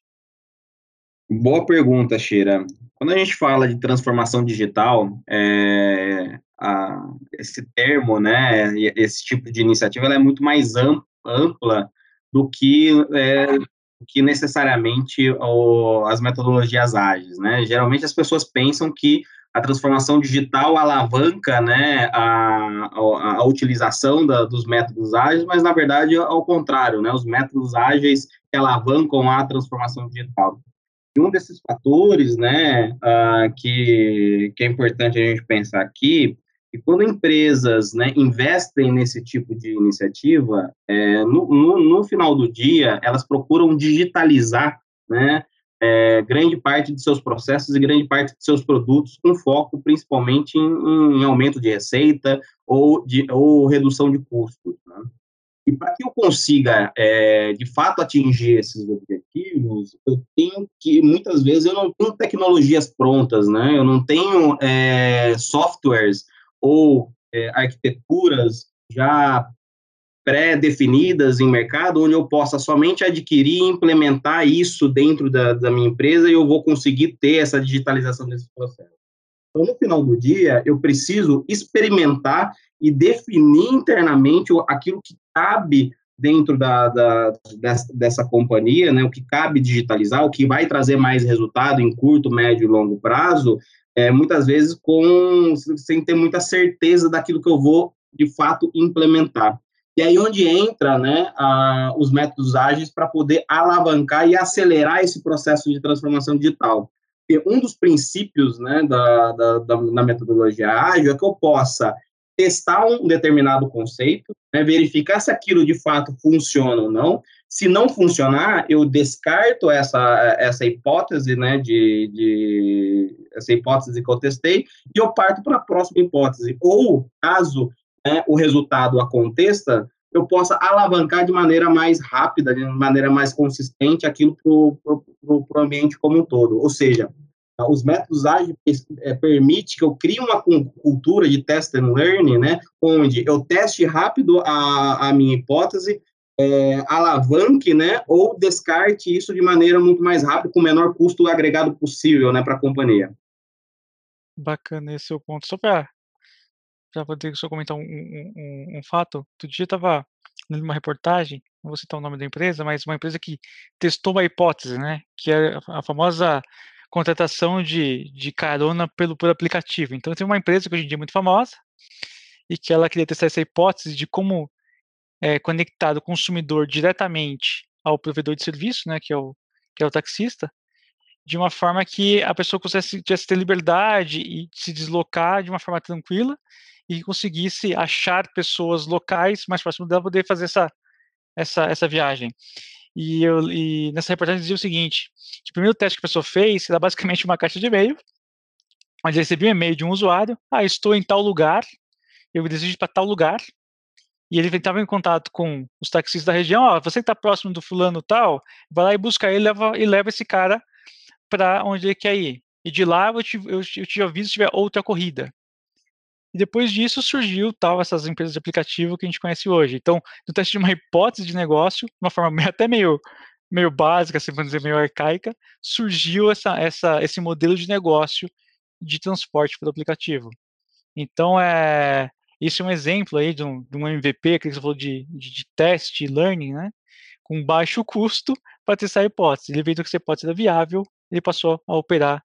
Boa pergunta, Sheira. Quando a gente fala de transformação digital, é, a, esse termo, né, esse tipo de iniciativa, ela é muito mais ampla do que é, que necessariamente o, as metodologias ágeis, né? Geralmente as pessoas pensam que a transformação digital alavanca, né, a, a, a utilização da, dos métodos ágeis, mas na verdade ao contrário, né? Os métodos ágeis alavancam a transformação digital. E um desses fatores, né, uh, que, que é importante a gente pensar aqui e quando empresas né, investem nesse tipo de iniciativa, é, no, no, no, final do dia, elas procuram digitalizar né, é, grande parte de seus processos e grande parte de seus produtos, com foco principalmente em, em aumento de receita ou, de, ou redução de custos. Né? E para que eu consiga, é, de fato, atingir esses objetivos, eu tenho que, muitas vezes, eu não tenho tecnologias prontas, né? Eu não tenho é, softwares ou é, arquiteturas já pré-definidas em mercado, onde eu possa somente adquirir e implementar isso dentro da, da minha empresa e eu vou conseguir ter essa digitalização desse processo. Então, no final do dia, eu preciso experimentar e definir internamente aquilo que cabe dentro da, da dessa, dessa, companhia, né, o que cabe digitalizar, o que vai trazer mais resultado em curto, médio e longo prazo, é, muitas vezes com sem ter muita certeza daquilo que eu vou de fato implementar. E aí onde entra né, a, os métodos ágeis para poder alavancar e acelerar esse processo de transformação digital. Um dos princípios né, da, da, da, da metodologia ágil é que eu possa testar um determinado conceito, né, verificar se aquilo de fato funciona ou não. Se não funcionar, eu descarto essa, essa hipótese, né, de, de essa hipótese que eu testei, e eu parto para a próxima hipótese. Ou, caso né, o resultado aconteça, eu possa alavancar de maneira mais rápida, de maneira mais consistente aquilo para o ambiente como um todo. Ou seja, os métodos ágeis é, permite que eu crie uma cultura de test and learn, né, onde eu teste rápido a, a minha hipótese, é, alavanque, né, ou descarte isso de maneira muito mais rápida, com o menor custo agregado possível, né, para a companhia. Bacana esse seu ponto. Só para para poder só comentar um, um, um, fato, outro dia estava lendo uma reportagem, não vou citar o nome da empresa, mas uma empresa que testou uma hipótese, né, que é a famosa contratação de, de carona pelo, por aplicativo. Então, tem uma empresa que hoje em dia é muito famosa e que ela queria testar essa hipótese de como é, conectar o consumidor diretamente ao provedor de serviço, né, que é o, que é o taxista, de uma forma que a pessoa conseguisse ter liberdade e se deslocar de uma forma tranquila e conseguisse achar pessoas locais mais próximas dela poder fazer essa, essa, essa viagem. E, eu, e nessa reportagem dizia o seguinte: que o primeiro teste que a pessoa fez era basicamente uma caixa de e-mail, onde recebia um e-mail de um usuário, ah, estou em tal lugar, eu desejo ir para tal lugar, e ele estava em contato com os taxistas da região, ó, você está próximo do fulano tal, vai lá e busca ele leva, e leva esse cara para onde ele quer ir. E de lá eu te, eu, eu te aviso se tiver outra corrida. E depois disso surgiu tal essas empresas de aplicativo que a gente conhece hoje. Então, no teste de uma hipótese de negócio, de uma forma até meio meio básica, assim, vamos dizer, meio arcaica, surgiu essa, essa, esse modelo de negócio de transporte pelo aplicativo. Então, é, isso é um exemplo aí de um, de um MVP, que você falou de, de, de teste, learning, né? Com baixo custo para testar a hipótese. Ele viu que essa hipótese era viável, ele passou a operar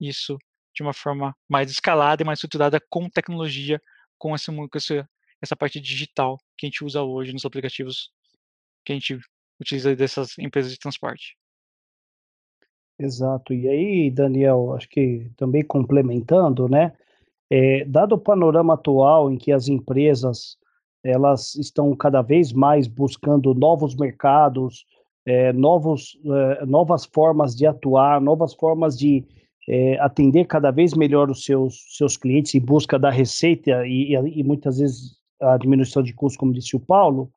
isso de uma forma mais escalada e mais estruturada com tecnologia, com essa, com essa, essa parte digital que a gente usa hoje nos aplicativos que a gente utiliza dessas empresas de transporte. Exato. E aí, Daniel, acho que também complementando, né? É, dado o panorama atual em que as empresas elas estão cada vez mais buscando novos mercados, é, novos, é, novas formas de atuar, novas formas de é, atender cada vez melhor os seus, seus clientes em busca da receita e, e, e muitas vezes a diminuição de custos, como disse o Paulo,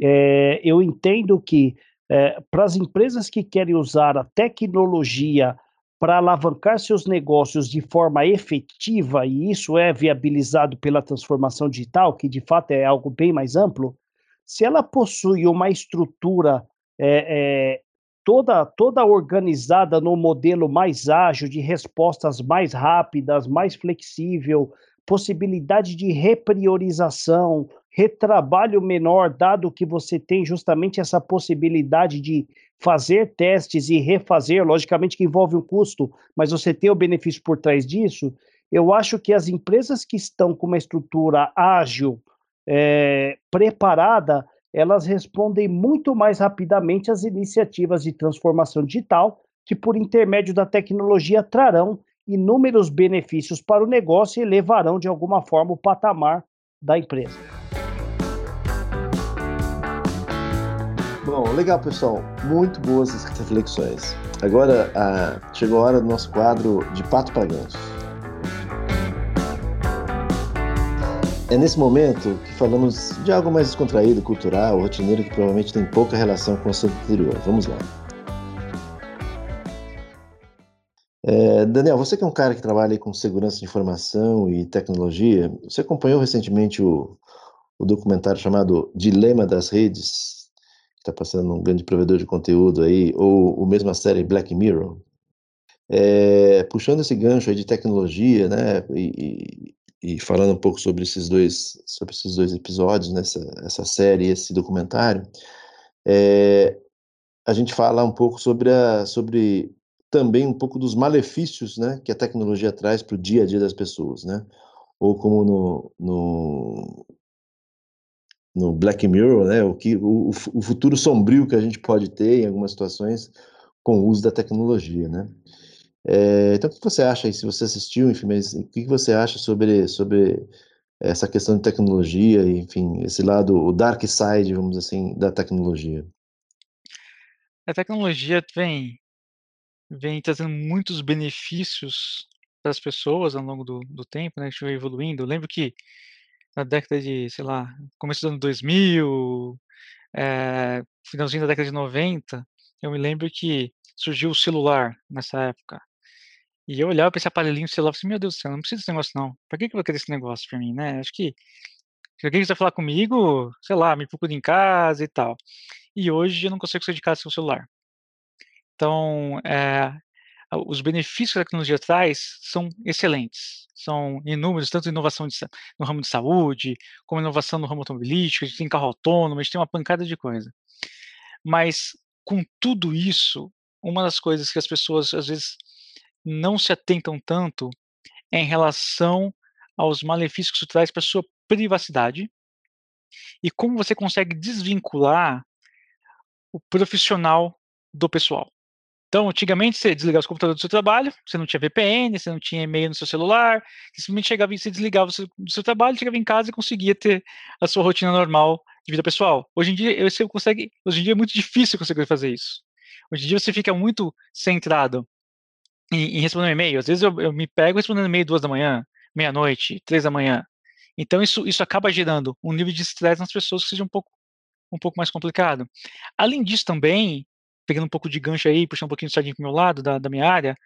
é, eu entendo que é, para as empresas que querem usar a tecnologia para alavancar seus negócios de forma efetiva, e isso é viabilizado pela transformação digital, que de fato é algo bem mais amplo, se ela possui uma estrutura é, é, toda, toda organizada no modelo mais ágil, de respostas mais rápidas, mais flexível, possibilidade de repriorização, retrabalho menor, dado que você tem justamente essa possibilidade de fazer testes e refazer, logicamente que envolve um custo, mas você tem o benefício por trás disso. Eu acho que as empresas que estão com uma estrutura ágil, é, preparada, elas respondem muito mais rapidamente às iniciativas de transformação digital, que por intermédio da tecnologia trarão inúmeros benefícios para o negócio e elevarão de alguma forma o patamar da empresa. Bom, legal, pessoal. Muito boas essas reflexões. Agora ah, chegou a hora do nosso quadro de Pato para. É nesse momento que falamos de algo mais descontraído, cultural, rotineiro, que provavelmente tem pouca relação com o assunto anterior. Vamos lá. É, Daniel, você que é um cara que trabalha com segurança de informação e tecnologia, você acompanhou recentemente o, o documentário chamado Dilema das Redes, que está passando um grande provedor de conteúdo aí, ou, ou mesmo a série Black Mirror? É, puxando esse gancho aí de tecnologia, né, e, e, falando um pouco sobre esses dois, sobre esses dois episódios, nessa né, essa série, esse documentário, é, a gente fala um pouco sobre, a, sobre também um pouco dos malefícios né, que a tecnologia traz para o dia a dia das pessoas, né? Ou como no, no, no Black Mirror, né? O, que, o, o futuro sombrio que a gente pode ter em algumas situações com o uso da tecnologia, né? É, então, o que você acha se você assistiu, enfim, mas o que você acha sobre, sobre essa questão de tecnologia, enfim, esse lado, o dark side, vamos assim, da tecnologia? A tecnologia vem vem trazendo muitos benefícios para as pessoas ao longo do, do tempo, né? A gente vai evoluindo. Eu lembro que na década de, sei lá, começo do ano 2000, é, finalzinho da década de 90, eu me lembro que surgiu o celular nessa época. E eu olhava para esse aparelhinho celular e falei, assim, meu Deus do céu, não precisa desse negócio não. Para que, que eu vou querer esse negócio para mim, né? Acho que se alguém quiser falar comigo, sei lá, me procura em casa e tal. E hoje eu não consigo sair de casa sem o celular. Então, é, os benefícios que a tecnologia traz são excelentes, são inúmeros, tanto inovação de, no ramo de saúde, como inovação no ramo automobilístico, a gente tem carro autônomo, a gente tem uma pancada de coisa. Mas, com tudo isso, uma das coisas que as pessoas, às vezes, não se atentam tanto em relação aos malefícios que isso traz para a sua privacidade e como você consegue desvincular o profissional do pessoal. Então, antigamente, você desligava os computadores do seu trabalho, você não tinha VPN, você não tinha e-mail no seu celular, você simplesmente chegava e você desligava do seu trabalho, chegava em casa e conseguia ter a sua rotina normal de vida pessoal. Hoje em dia, você consegue, hoje em dia é muito difícil conseguir fazer isso. Hoje em dia você fica muito centrado em, em responder um e-mail. Às vezes eu, eu me pego respondendo e-mail duas da manhã, meia-noite, três da manhã. Então isso, isso acaba gerando um nível de estresse nas pessoas que seja um pouco, um pouco mais complicado. Além disso também, pegando um pouco de gancho aí, puxando um pouquinho de sardinha para o meu lado, da, da minha área,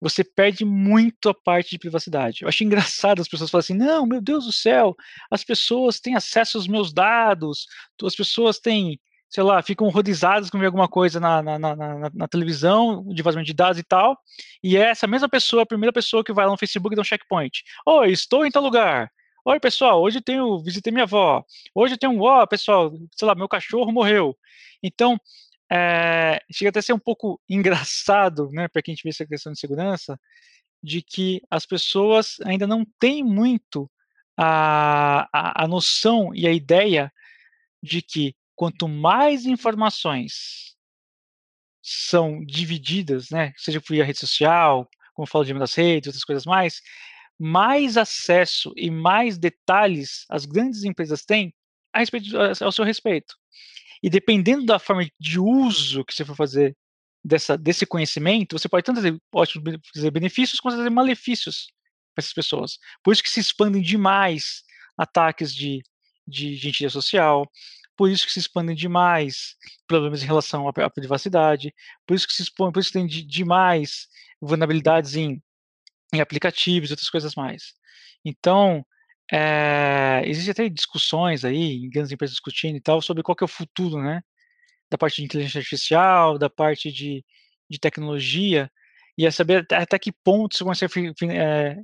você perde muito a parte de privacidade. Eu acho engraçado as pessoas falarem assim: não, meu Deus do céu, as pessoas têm acesso aos meus dados, as pessoas têm, sei lá, ficam horrorizadas com alguma coisa na, na, na, na, televisão, de vazamento de dados e tal, e é essa mesma pessoa, a primeira pessoa que vai lá no Facebook e dá um checkpoint. Oi, estou em tal lugar. Oi, pessoal, hoje tenho, visitei minha avó. Hoje eu tenho, ó, oh, pessoal, sei lá, meu cachorro morreu. Então, é, chega até a ser um pouco engraçado, né, para quem vê essa questão de segurança, de que as pessoas ainda não têm muito a, a, a noção e a ideia de que quanto mais informações são divididas, né, seja por rede social, como eu falo de das redes, outras coisas mais, mais acesso e mais detalhes as grandes empresas têm a respeito, ao seu respeito. E dependendo da forma de uso que você for fazer dessa, desse conhecimento, você pode tanto ótimos trazer benefícios quanto trazer malefícios para essas pessoas. Por isso que se expandem demais ataques de, de, identidade social, por isso que se expandem demais problemas em relação à, à privacidade, por isso que se expõe, por isso que tem de, demais vulnerabilidades em, em aplicativos e outras coisas mais. Então, é, existe até discussões aí, grandes empresas discutindo e tal, sobre qual que é o futuro, né? Da parte de inteligência artificial, da parte de, de tecnologia, e é saber até, que ponto isso consegue é,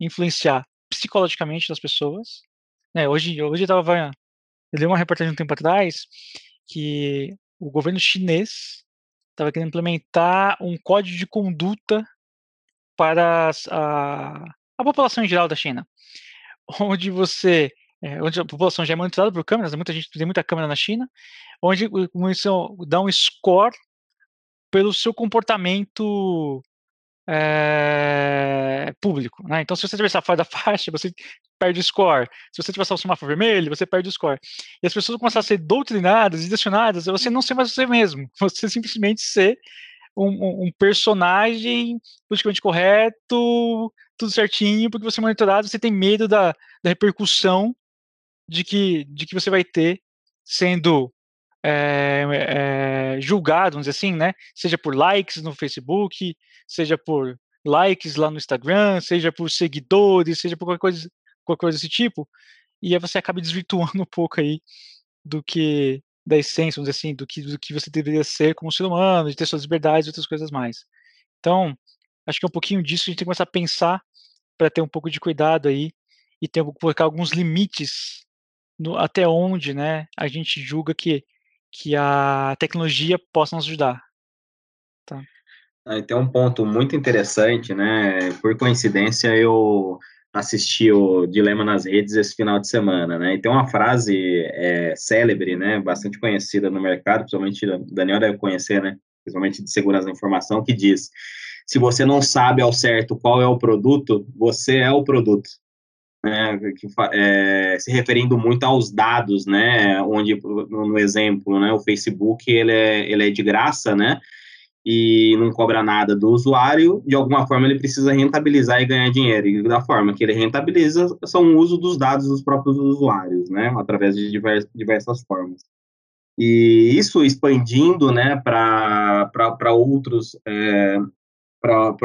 influenciar psicologicamente das pessoas. Né? Hoje, hoje eu tava, eu li uma reportagem um tempo atrás que o governo chinês estava querendo implementar um código de conduta para a, a população em geral da China. Onde você é, onde a população já é monitorada por câmeras, muita gente tem muita câmera na China, onde isso dá um score pelo seu comportamento é, público. Né? Então, se você atravessar fora da faixa, você perde o score. Se você atravessar o semáforo vermelho, você perde o score. E as pessoas começam a ser doutrinadas e direcionadas a você não ser mais você mesmo, você simplesmente ser um, um personagem politicamente correto, tudo certinho, porque você é monitorado, você tem medo da, da repercussão de que, de que você vai ter sendo é, é, julgado, vamos dizer assim, né? Seja por likes no Facebook, seja por likes lá no Instagram, seja por seguidores, seja por qualquer coisa, qualquer coisa desse tipo, e aí você acaba desvirtuando um pouco aí do que da essência, vamos dizer assim, do que, do que você deveria ser como ser humano, de ter suas liberdades e outras coisas mais. Então, acho que é um pouquinho disso que a gente tem que começar a pensar para ter um pouco de cuidado aí e ter colocar alguns limites no, até onde, né, a gente julga que que a tecnologia possa nos ajudar. Tá. Ah, tem um ponto muito interessante, né? Por coincidência, eu assisti o Dilema nas Redes esse final de semana, né? E tem uma frase é, célebre, né? Bastante conhecida no mercado, principalmente o Daniel deve conhecer, né? Principalmente de segurança da informação, que diz se você não sabe ao certo qual é o produto, você é o produto. Né, que, é, se referindo muito aos dados, né, onde, no, exemplo, né, o Facebook, ele é, ele é de graça, né, e não cobra nada do usuário, de alguma forma ele precisa rentabilizar e ganhar dinheiro, e da forma que ele rentabiliza são o uso dos dados dos próprios usuários, né, através de divers, diversas formas. E isso expandindo, né, para outros é,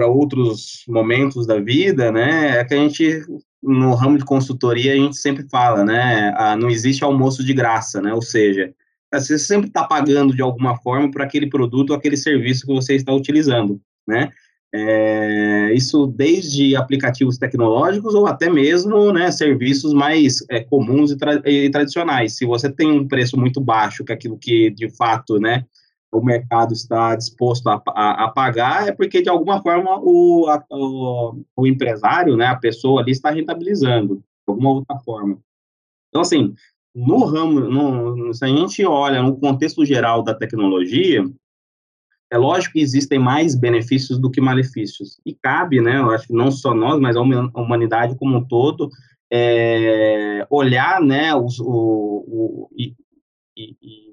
outros momentos da vida, né, é que a gente, no ramo de consultoria, a gente sempre fala, né, a, não existe almoço de graça, né, ou seja, você sempre está pagando de alguma forma por aquele produto ou aquele serviço que você está utilizando, né, é, isso desde aplicativos tecnológicos ou até mesmo né, serviços mais é, comuns e, tra e, tradicionais. Se você tem um preço muito baixo, que é aquilo que de fato né, o mercado está disposto a, a, a, pagar, é porque, de alguma forma, o, a, o, o, empresário, né, a pessoa ali está rentabilizando, de alguma outra forma. Então, assim, no ramo, no, se a gente olha no contexto geral da tecnologia, é lógico que existem mais benefícios do que malefícios. E cabe, né, eu acho que não só nós, mas a humanidade como um todo, é, olhar, né, os, o, o e, e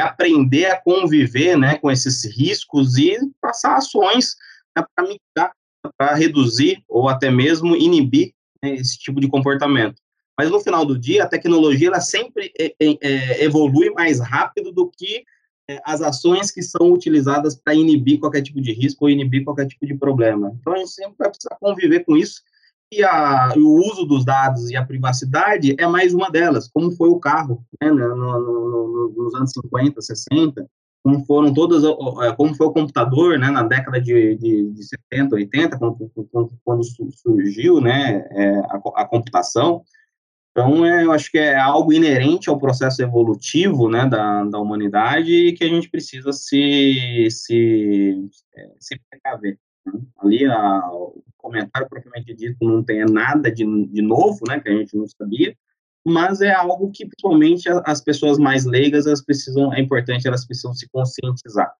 aprender a conviver né, com esses riscos e passar ações né, para mitigar, para reduzir ou até mesmo inibir né, esse tipo de comportamento. Mas no final do dia, a tecnologia ela sempre é, é, é evolui mais rápido do que é, as ações que são utilizadas para inibir qualquer tipo de risco ou inibir qualquer tipo de problema. Então, a gente sempre vai precisar conviver com isso, e a, o uso dos dados e a privacidade é mais uma delas, como foi o carro, né, no, no, no, nos anos 50, 60, como foram todas, é, como foi o computador, né, na década de, de, de 70, 80, quando, quando surgiu, né, é, a, a, computação. Então, é, eu acho que é algo inerente ao processo evolutivo, né, da, da humanidade e que a gente precisa se, se, é, se precaver. Né? Ali, a, o comentário propriamente dito não tem nada de, de novo, né, que a gente não sabia, mas é algo que, principalmente, as pessoas mais leigas, elas precisam, é importante, elas precisam se conscientizar.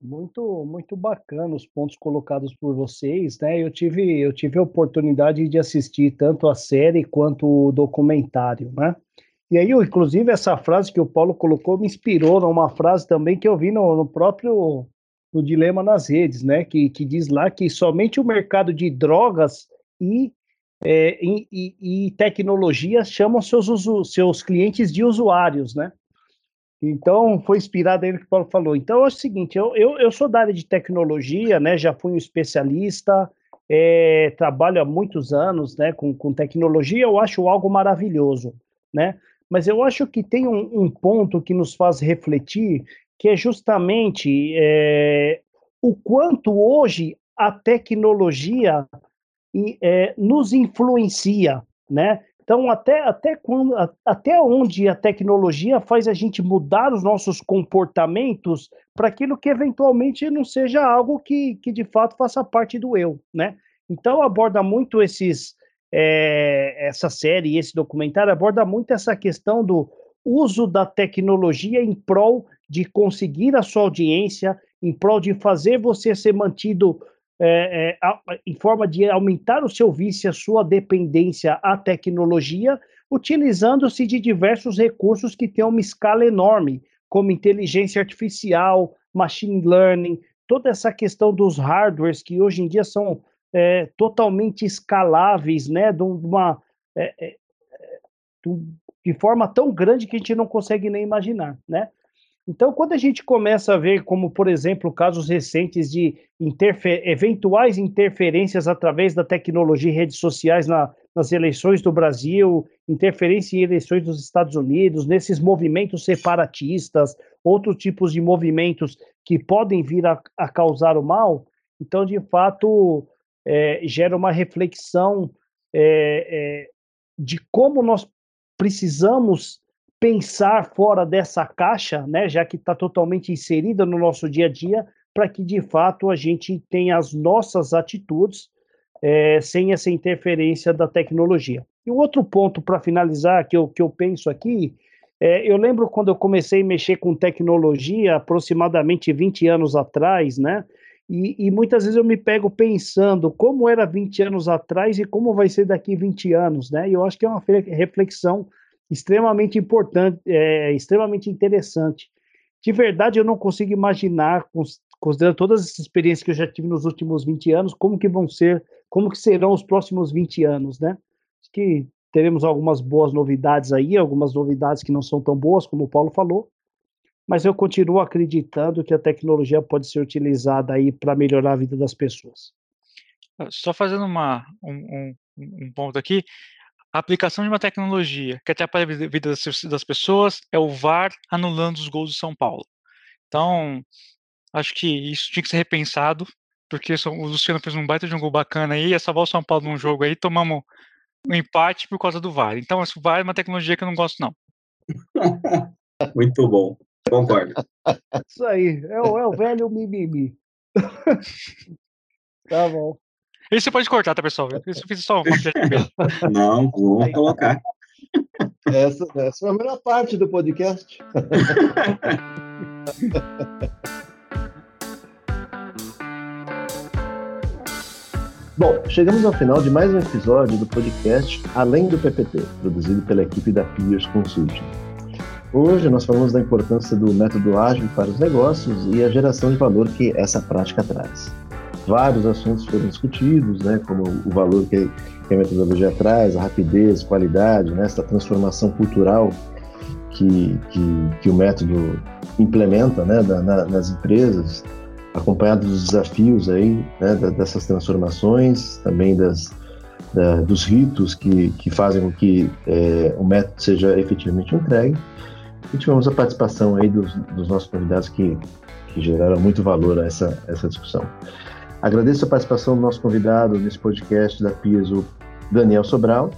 Muito, muito bacana os pontos colocados por vocês, né? Eu tive, eu tive a oportunidade de assistir tanto a série quanto o documentário, né? E aí, inclusive, essa frase que o Paulo colocou me inspirou numa frase também que eu vi no, no próprio no Dilema nas Redes, né? Que, que diz lá que somente o mercado de drogas e é, e, e, tecnologia chamam seus, seus clientes de usuários, né? Então, foi inspirado aí no que o Paulo falou. Então, é o seguinte, eu, eu, eu sou da área de tecnologia, né? Já fui um especialista, é, trabalho há muitos anos, né? Com, com tecnologia, eu acho algo maravilhoso, né? Mas eu acho que tem um, um ponto que nos faz refletir, que é justamente é, o quanto hoje a tecnologia é, nos influencia, né? Então, até, até, quando, até onde a tecnologia faz a gente mudar os nossos comportamentos para aquilo que eventualmente não seja algo que, que de fato faça parte do eu, né? Então, aborda muito esses, é, essa série, esse documentário, aborda muito essa questão do uso da tecnologia em prol de conseguir a sua audiência, em prol de fazer você ser mantido é, é, em forma de aumentar o seu vício, a sua dependência à tecnologia, utilizando-se de diversos recursos que têm uma escala enorme, como inteligência artificial, machine learning, toda essa questão dos hardwares que hoje em dia são é, totalmente escaláveis, né, de uma é, é, de forma tão grande que a gente não consegue nem imaginar, né? Então, quando a gente começa a ver, como por exemplo, casos recentes de interfer eventuais interferências através da tecnologia e redes sociais na, nas eleições do Brasil, interferência em eleições dos Estados Unidos, nesses movimentos separatistas, outros tipos de movimentos que podem vir a, a causar o mal, então, de fato, é, gera uma reflexão é, é, de como nós precisamos pensar fora dessa caixa, né, já que está totalmente inserida no nosso dia a dia, para que de fato a gente tenha as nossas atitudes é, sem essa interferência da tecnologia. E o outro ponto para finalizar que eu, que eu penso aqui, é, eu lembro quando eu comecei a mexer com tecnologia, aproximadamente 20 anos atrás, né? E, e, muitas vezes eu me pego pensando como era 20 anos atrás e como vai ser daqui 20 anos, né? E eu acho que é uma reflexão extremamente importante, é, extremamente interessante. De verdade, eu não consigo imaginar, considerando todas as experiências que eu já tive nos últimos 20 anos, como que vão ser, como que serão os próximos 20 anos, né? Acho que teremos algumas boas novidades aí, algumas novidades que não são tão boas, como o Paulo falou, mas eu continuo acreditando que a tecnologia pode ser utilizada aí para melhorar a vida das pessoas. Só fazendo uma, um, um, um ponto aqui, a aplicação de uma tecnologia que atrapalha a vida das, pessoas é o VAR anulando os gols do São Paulo. Então, acho que isso tinha que ser repensado, porque o Luciano fez um baita de um gol bacana aí, ia salvar o São Paulo num jogo aí, tomamos um empate por causa do VAR. Então, o VAR é uma tecnologia que eu não gosto, não. Muito bom, concordo. Isso aí, é o, é o velho mimimi. tá bom. Isso você pode cortar, tá, pessoal? Isso eu fiz só uma Não, vou colocar. Essa, essa é a melhor parte do podcast. Bom, chegamos ao final de mais um episódio do podcast Além do PPT, produzido pela equipe da Peers Consulting. Hoje nós falamos da importância do método ágil para os negócios e a geração de valor que essa prática traz vários assuntos foram discutidos, né, como o valor que, a metodologia traz, a rapidez, qualidade, né, essa transformação cultural que, que, que o método implementa né, na, na, nas empresas, acompanhado dos desafios aí, né, dessas transformações, também das, da, dos ritos que, que fazem com que é, o método seja efetivamente entregue. E tivemos a participação aí dos, dos nossos convidados que, que geraram muito valor a essa, essa discussão. Agradeço a participação do nosso convidado nesse podcast da PIS, o Daniel Sobral.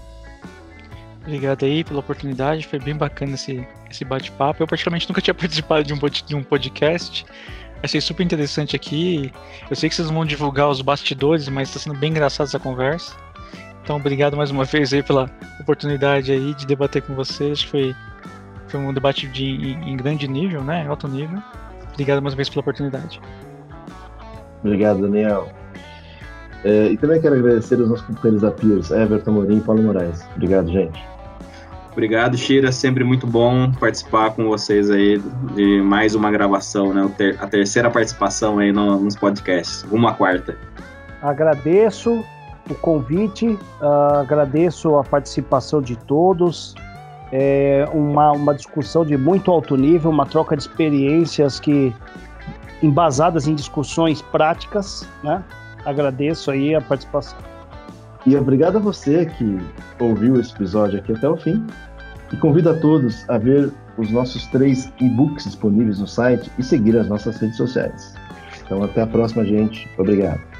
Obrigado aí pela oportunidade, foi bem bacana esse, esse bate-papo. Eu praticamente nunca tinha participado de um, de um podcast, achei super interessante aqui. Eu sei que vocês vão divulgar os bastidores, mas está sendo bem engraçado essa conversa. Então, obrigado mais uma vez aí pela oportunidade aí de debater com vocês. Foi, foi um debate de, em, em grande nível, né? Alto nível. Obrigado mais uma vez pela oportunidade. Obrigado, Daniel. É, e também quero agradecer aos nossos companheiros da Piers, Everton Morim e Paulo Moraes. Obrigado, gente. Obrigado, Shira. Sempre muito bom participar com vocês aí de mais uma gravação, né? A terceira participação aí no, nos podcasts. Uma quarta. Agradeço o convite, uh, agradeço a participação de todos. É uma, uma discussão de muito alto nível, uma troca de experiências que embasadas em discussões práticas, né? Agradeço aí a participação. E obrigado a você que ouviu esse episódio aqui até o fim. E convido a todos a ver os nossos três e-books disponíveis no site e seguir as nossas redes sociais. Então, até a próxima, gente. Obrigado.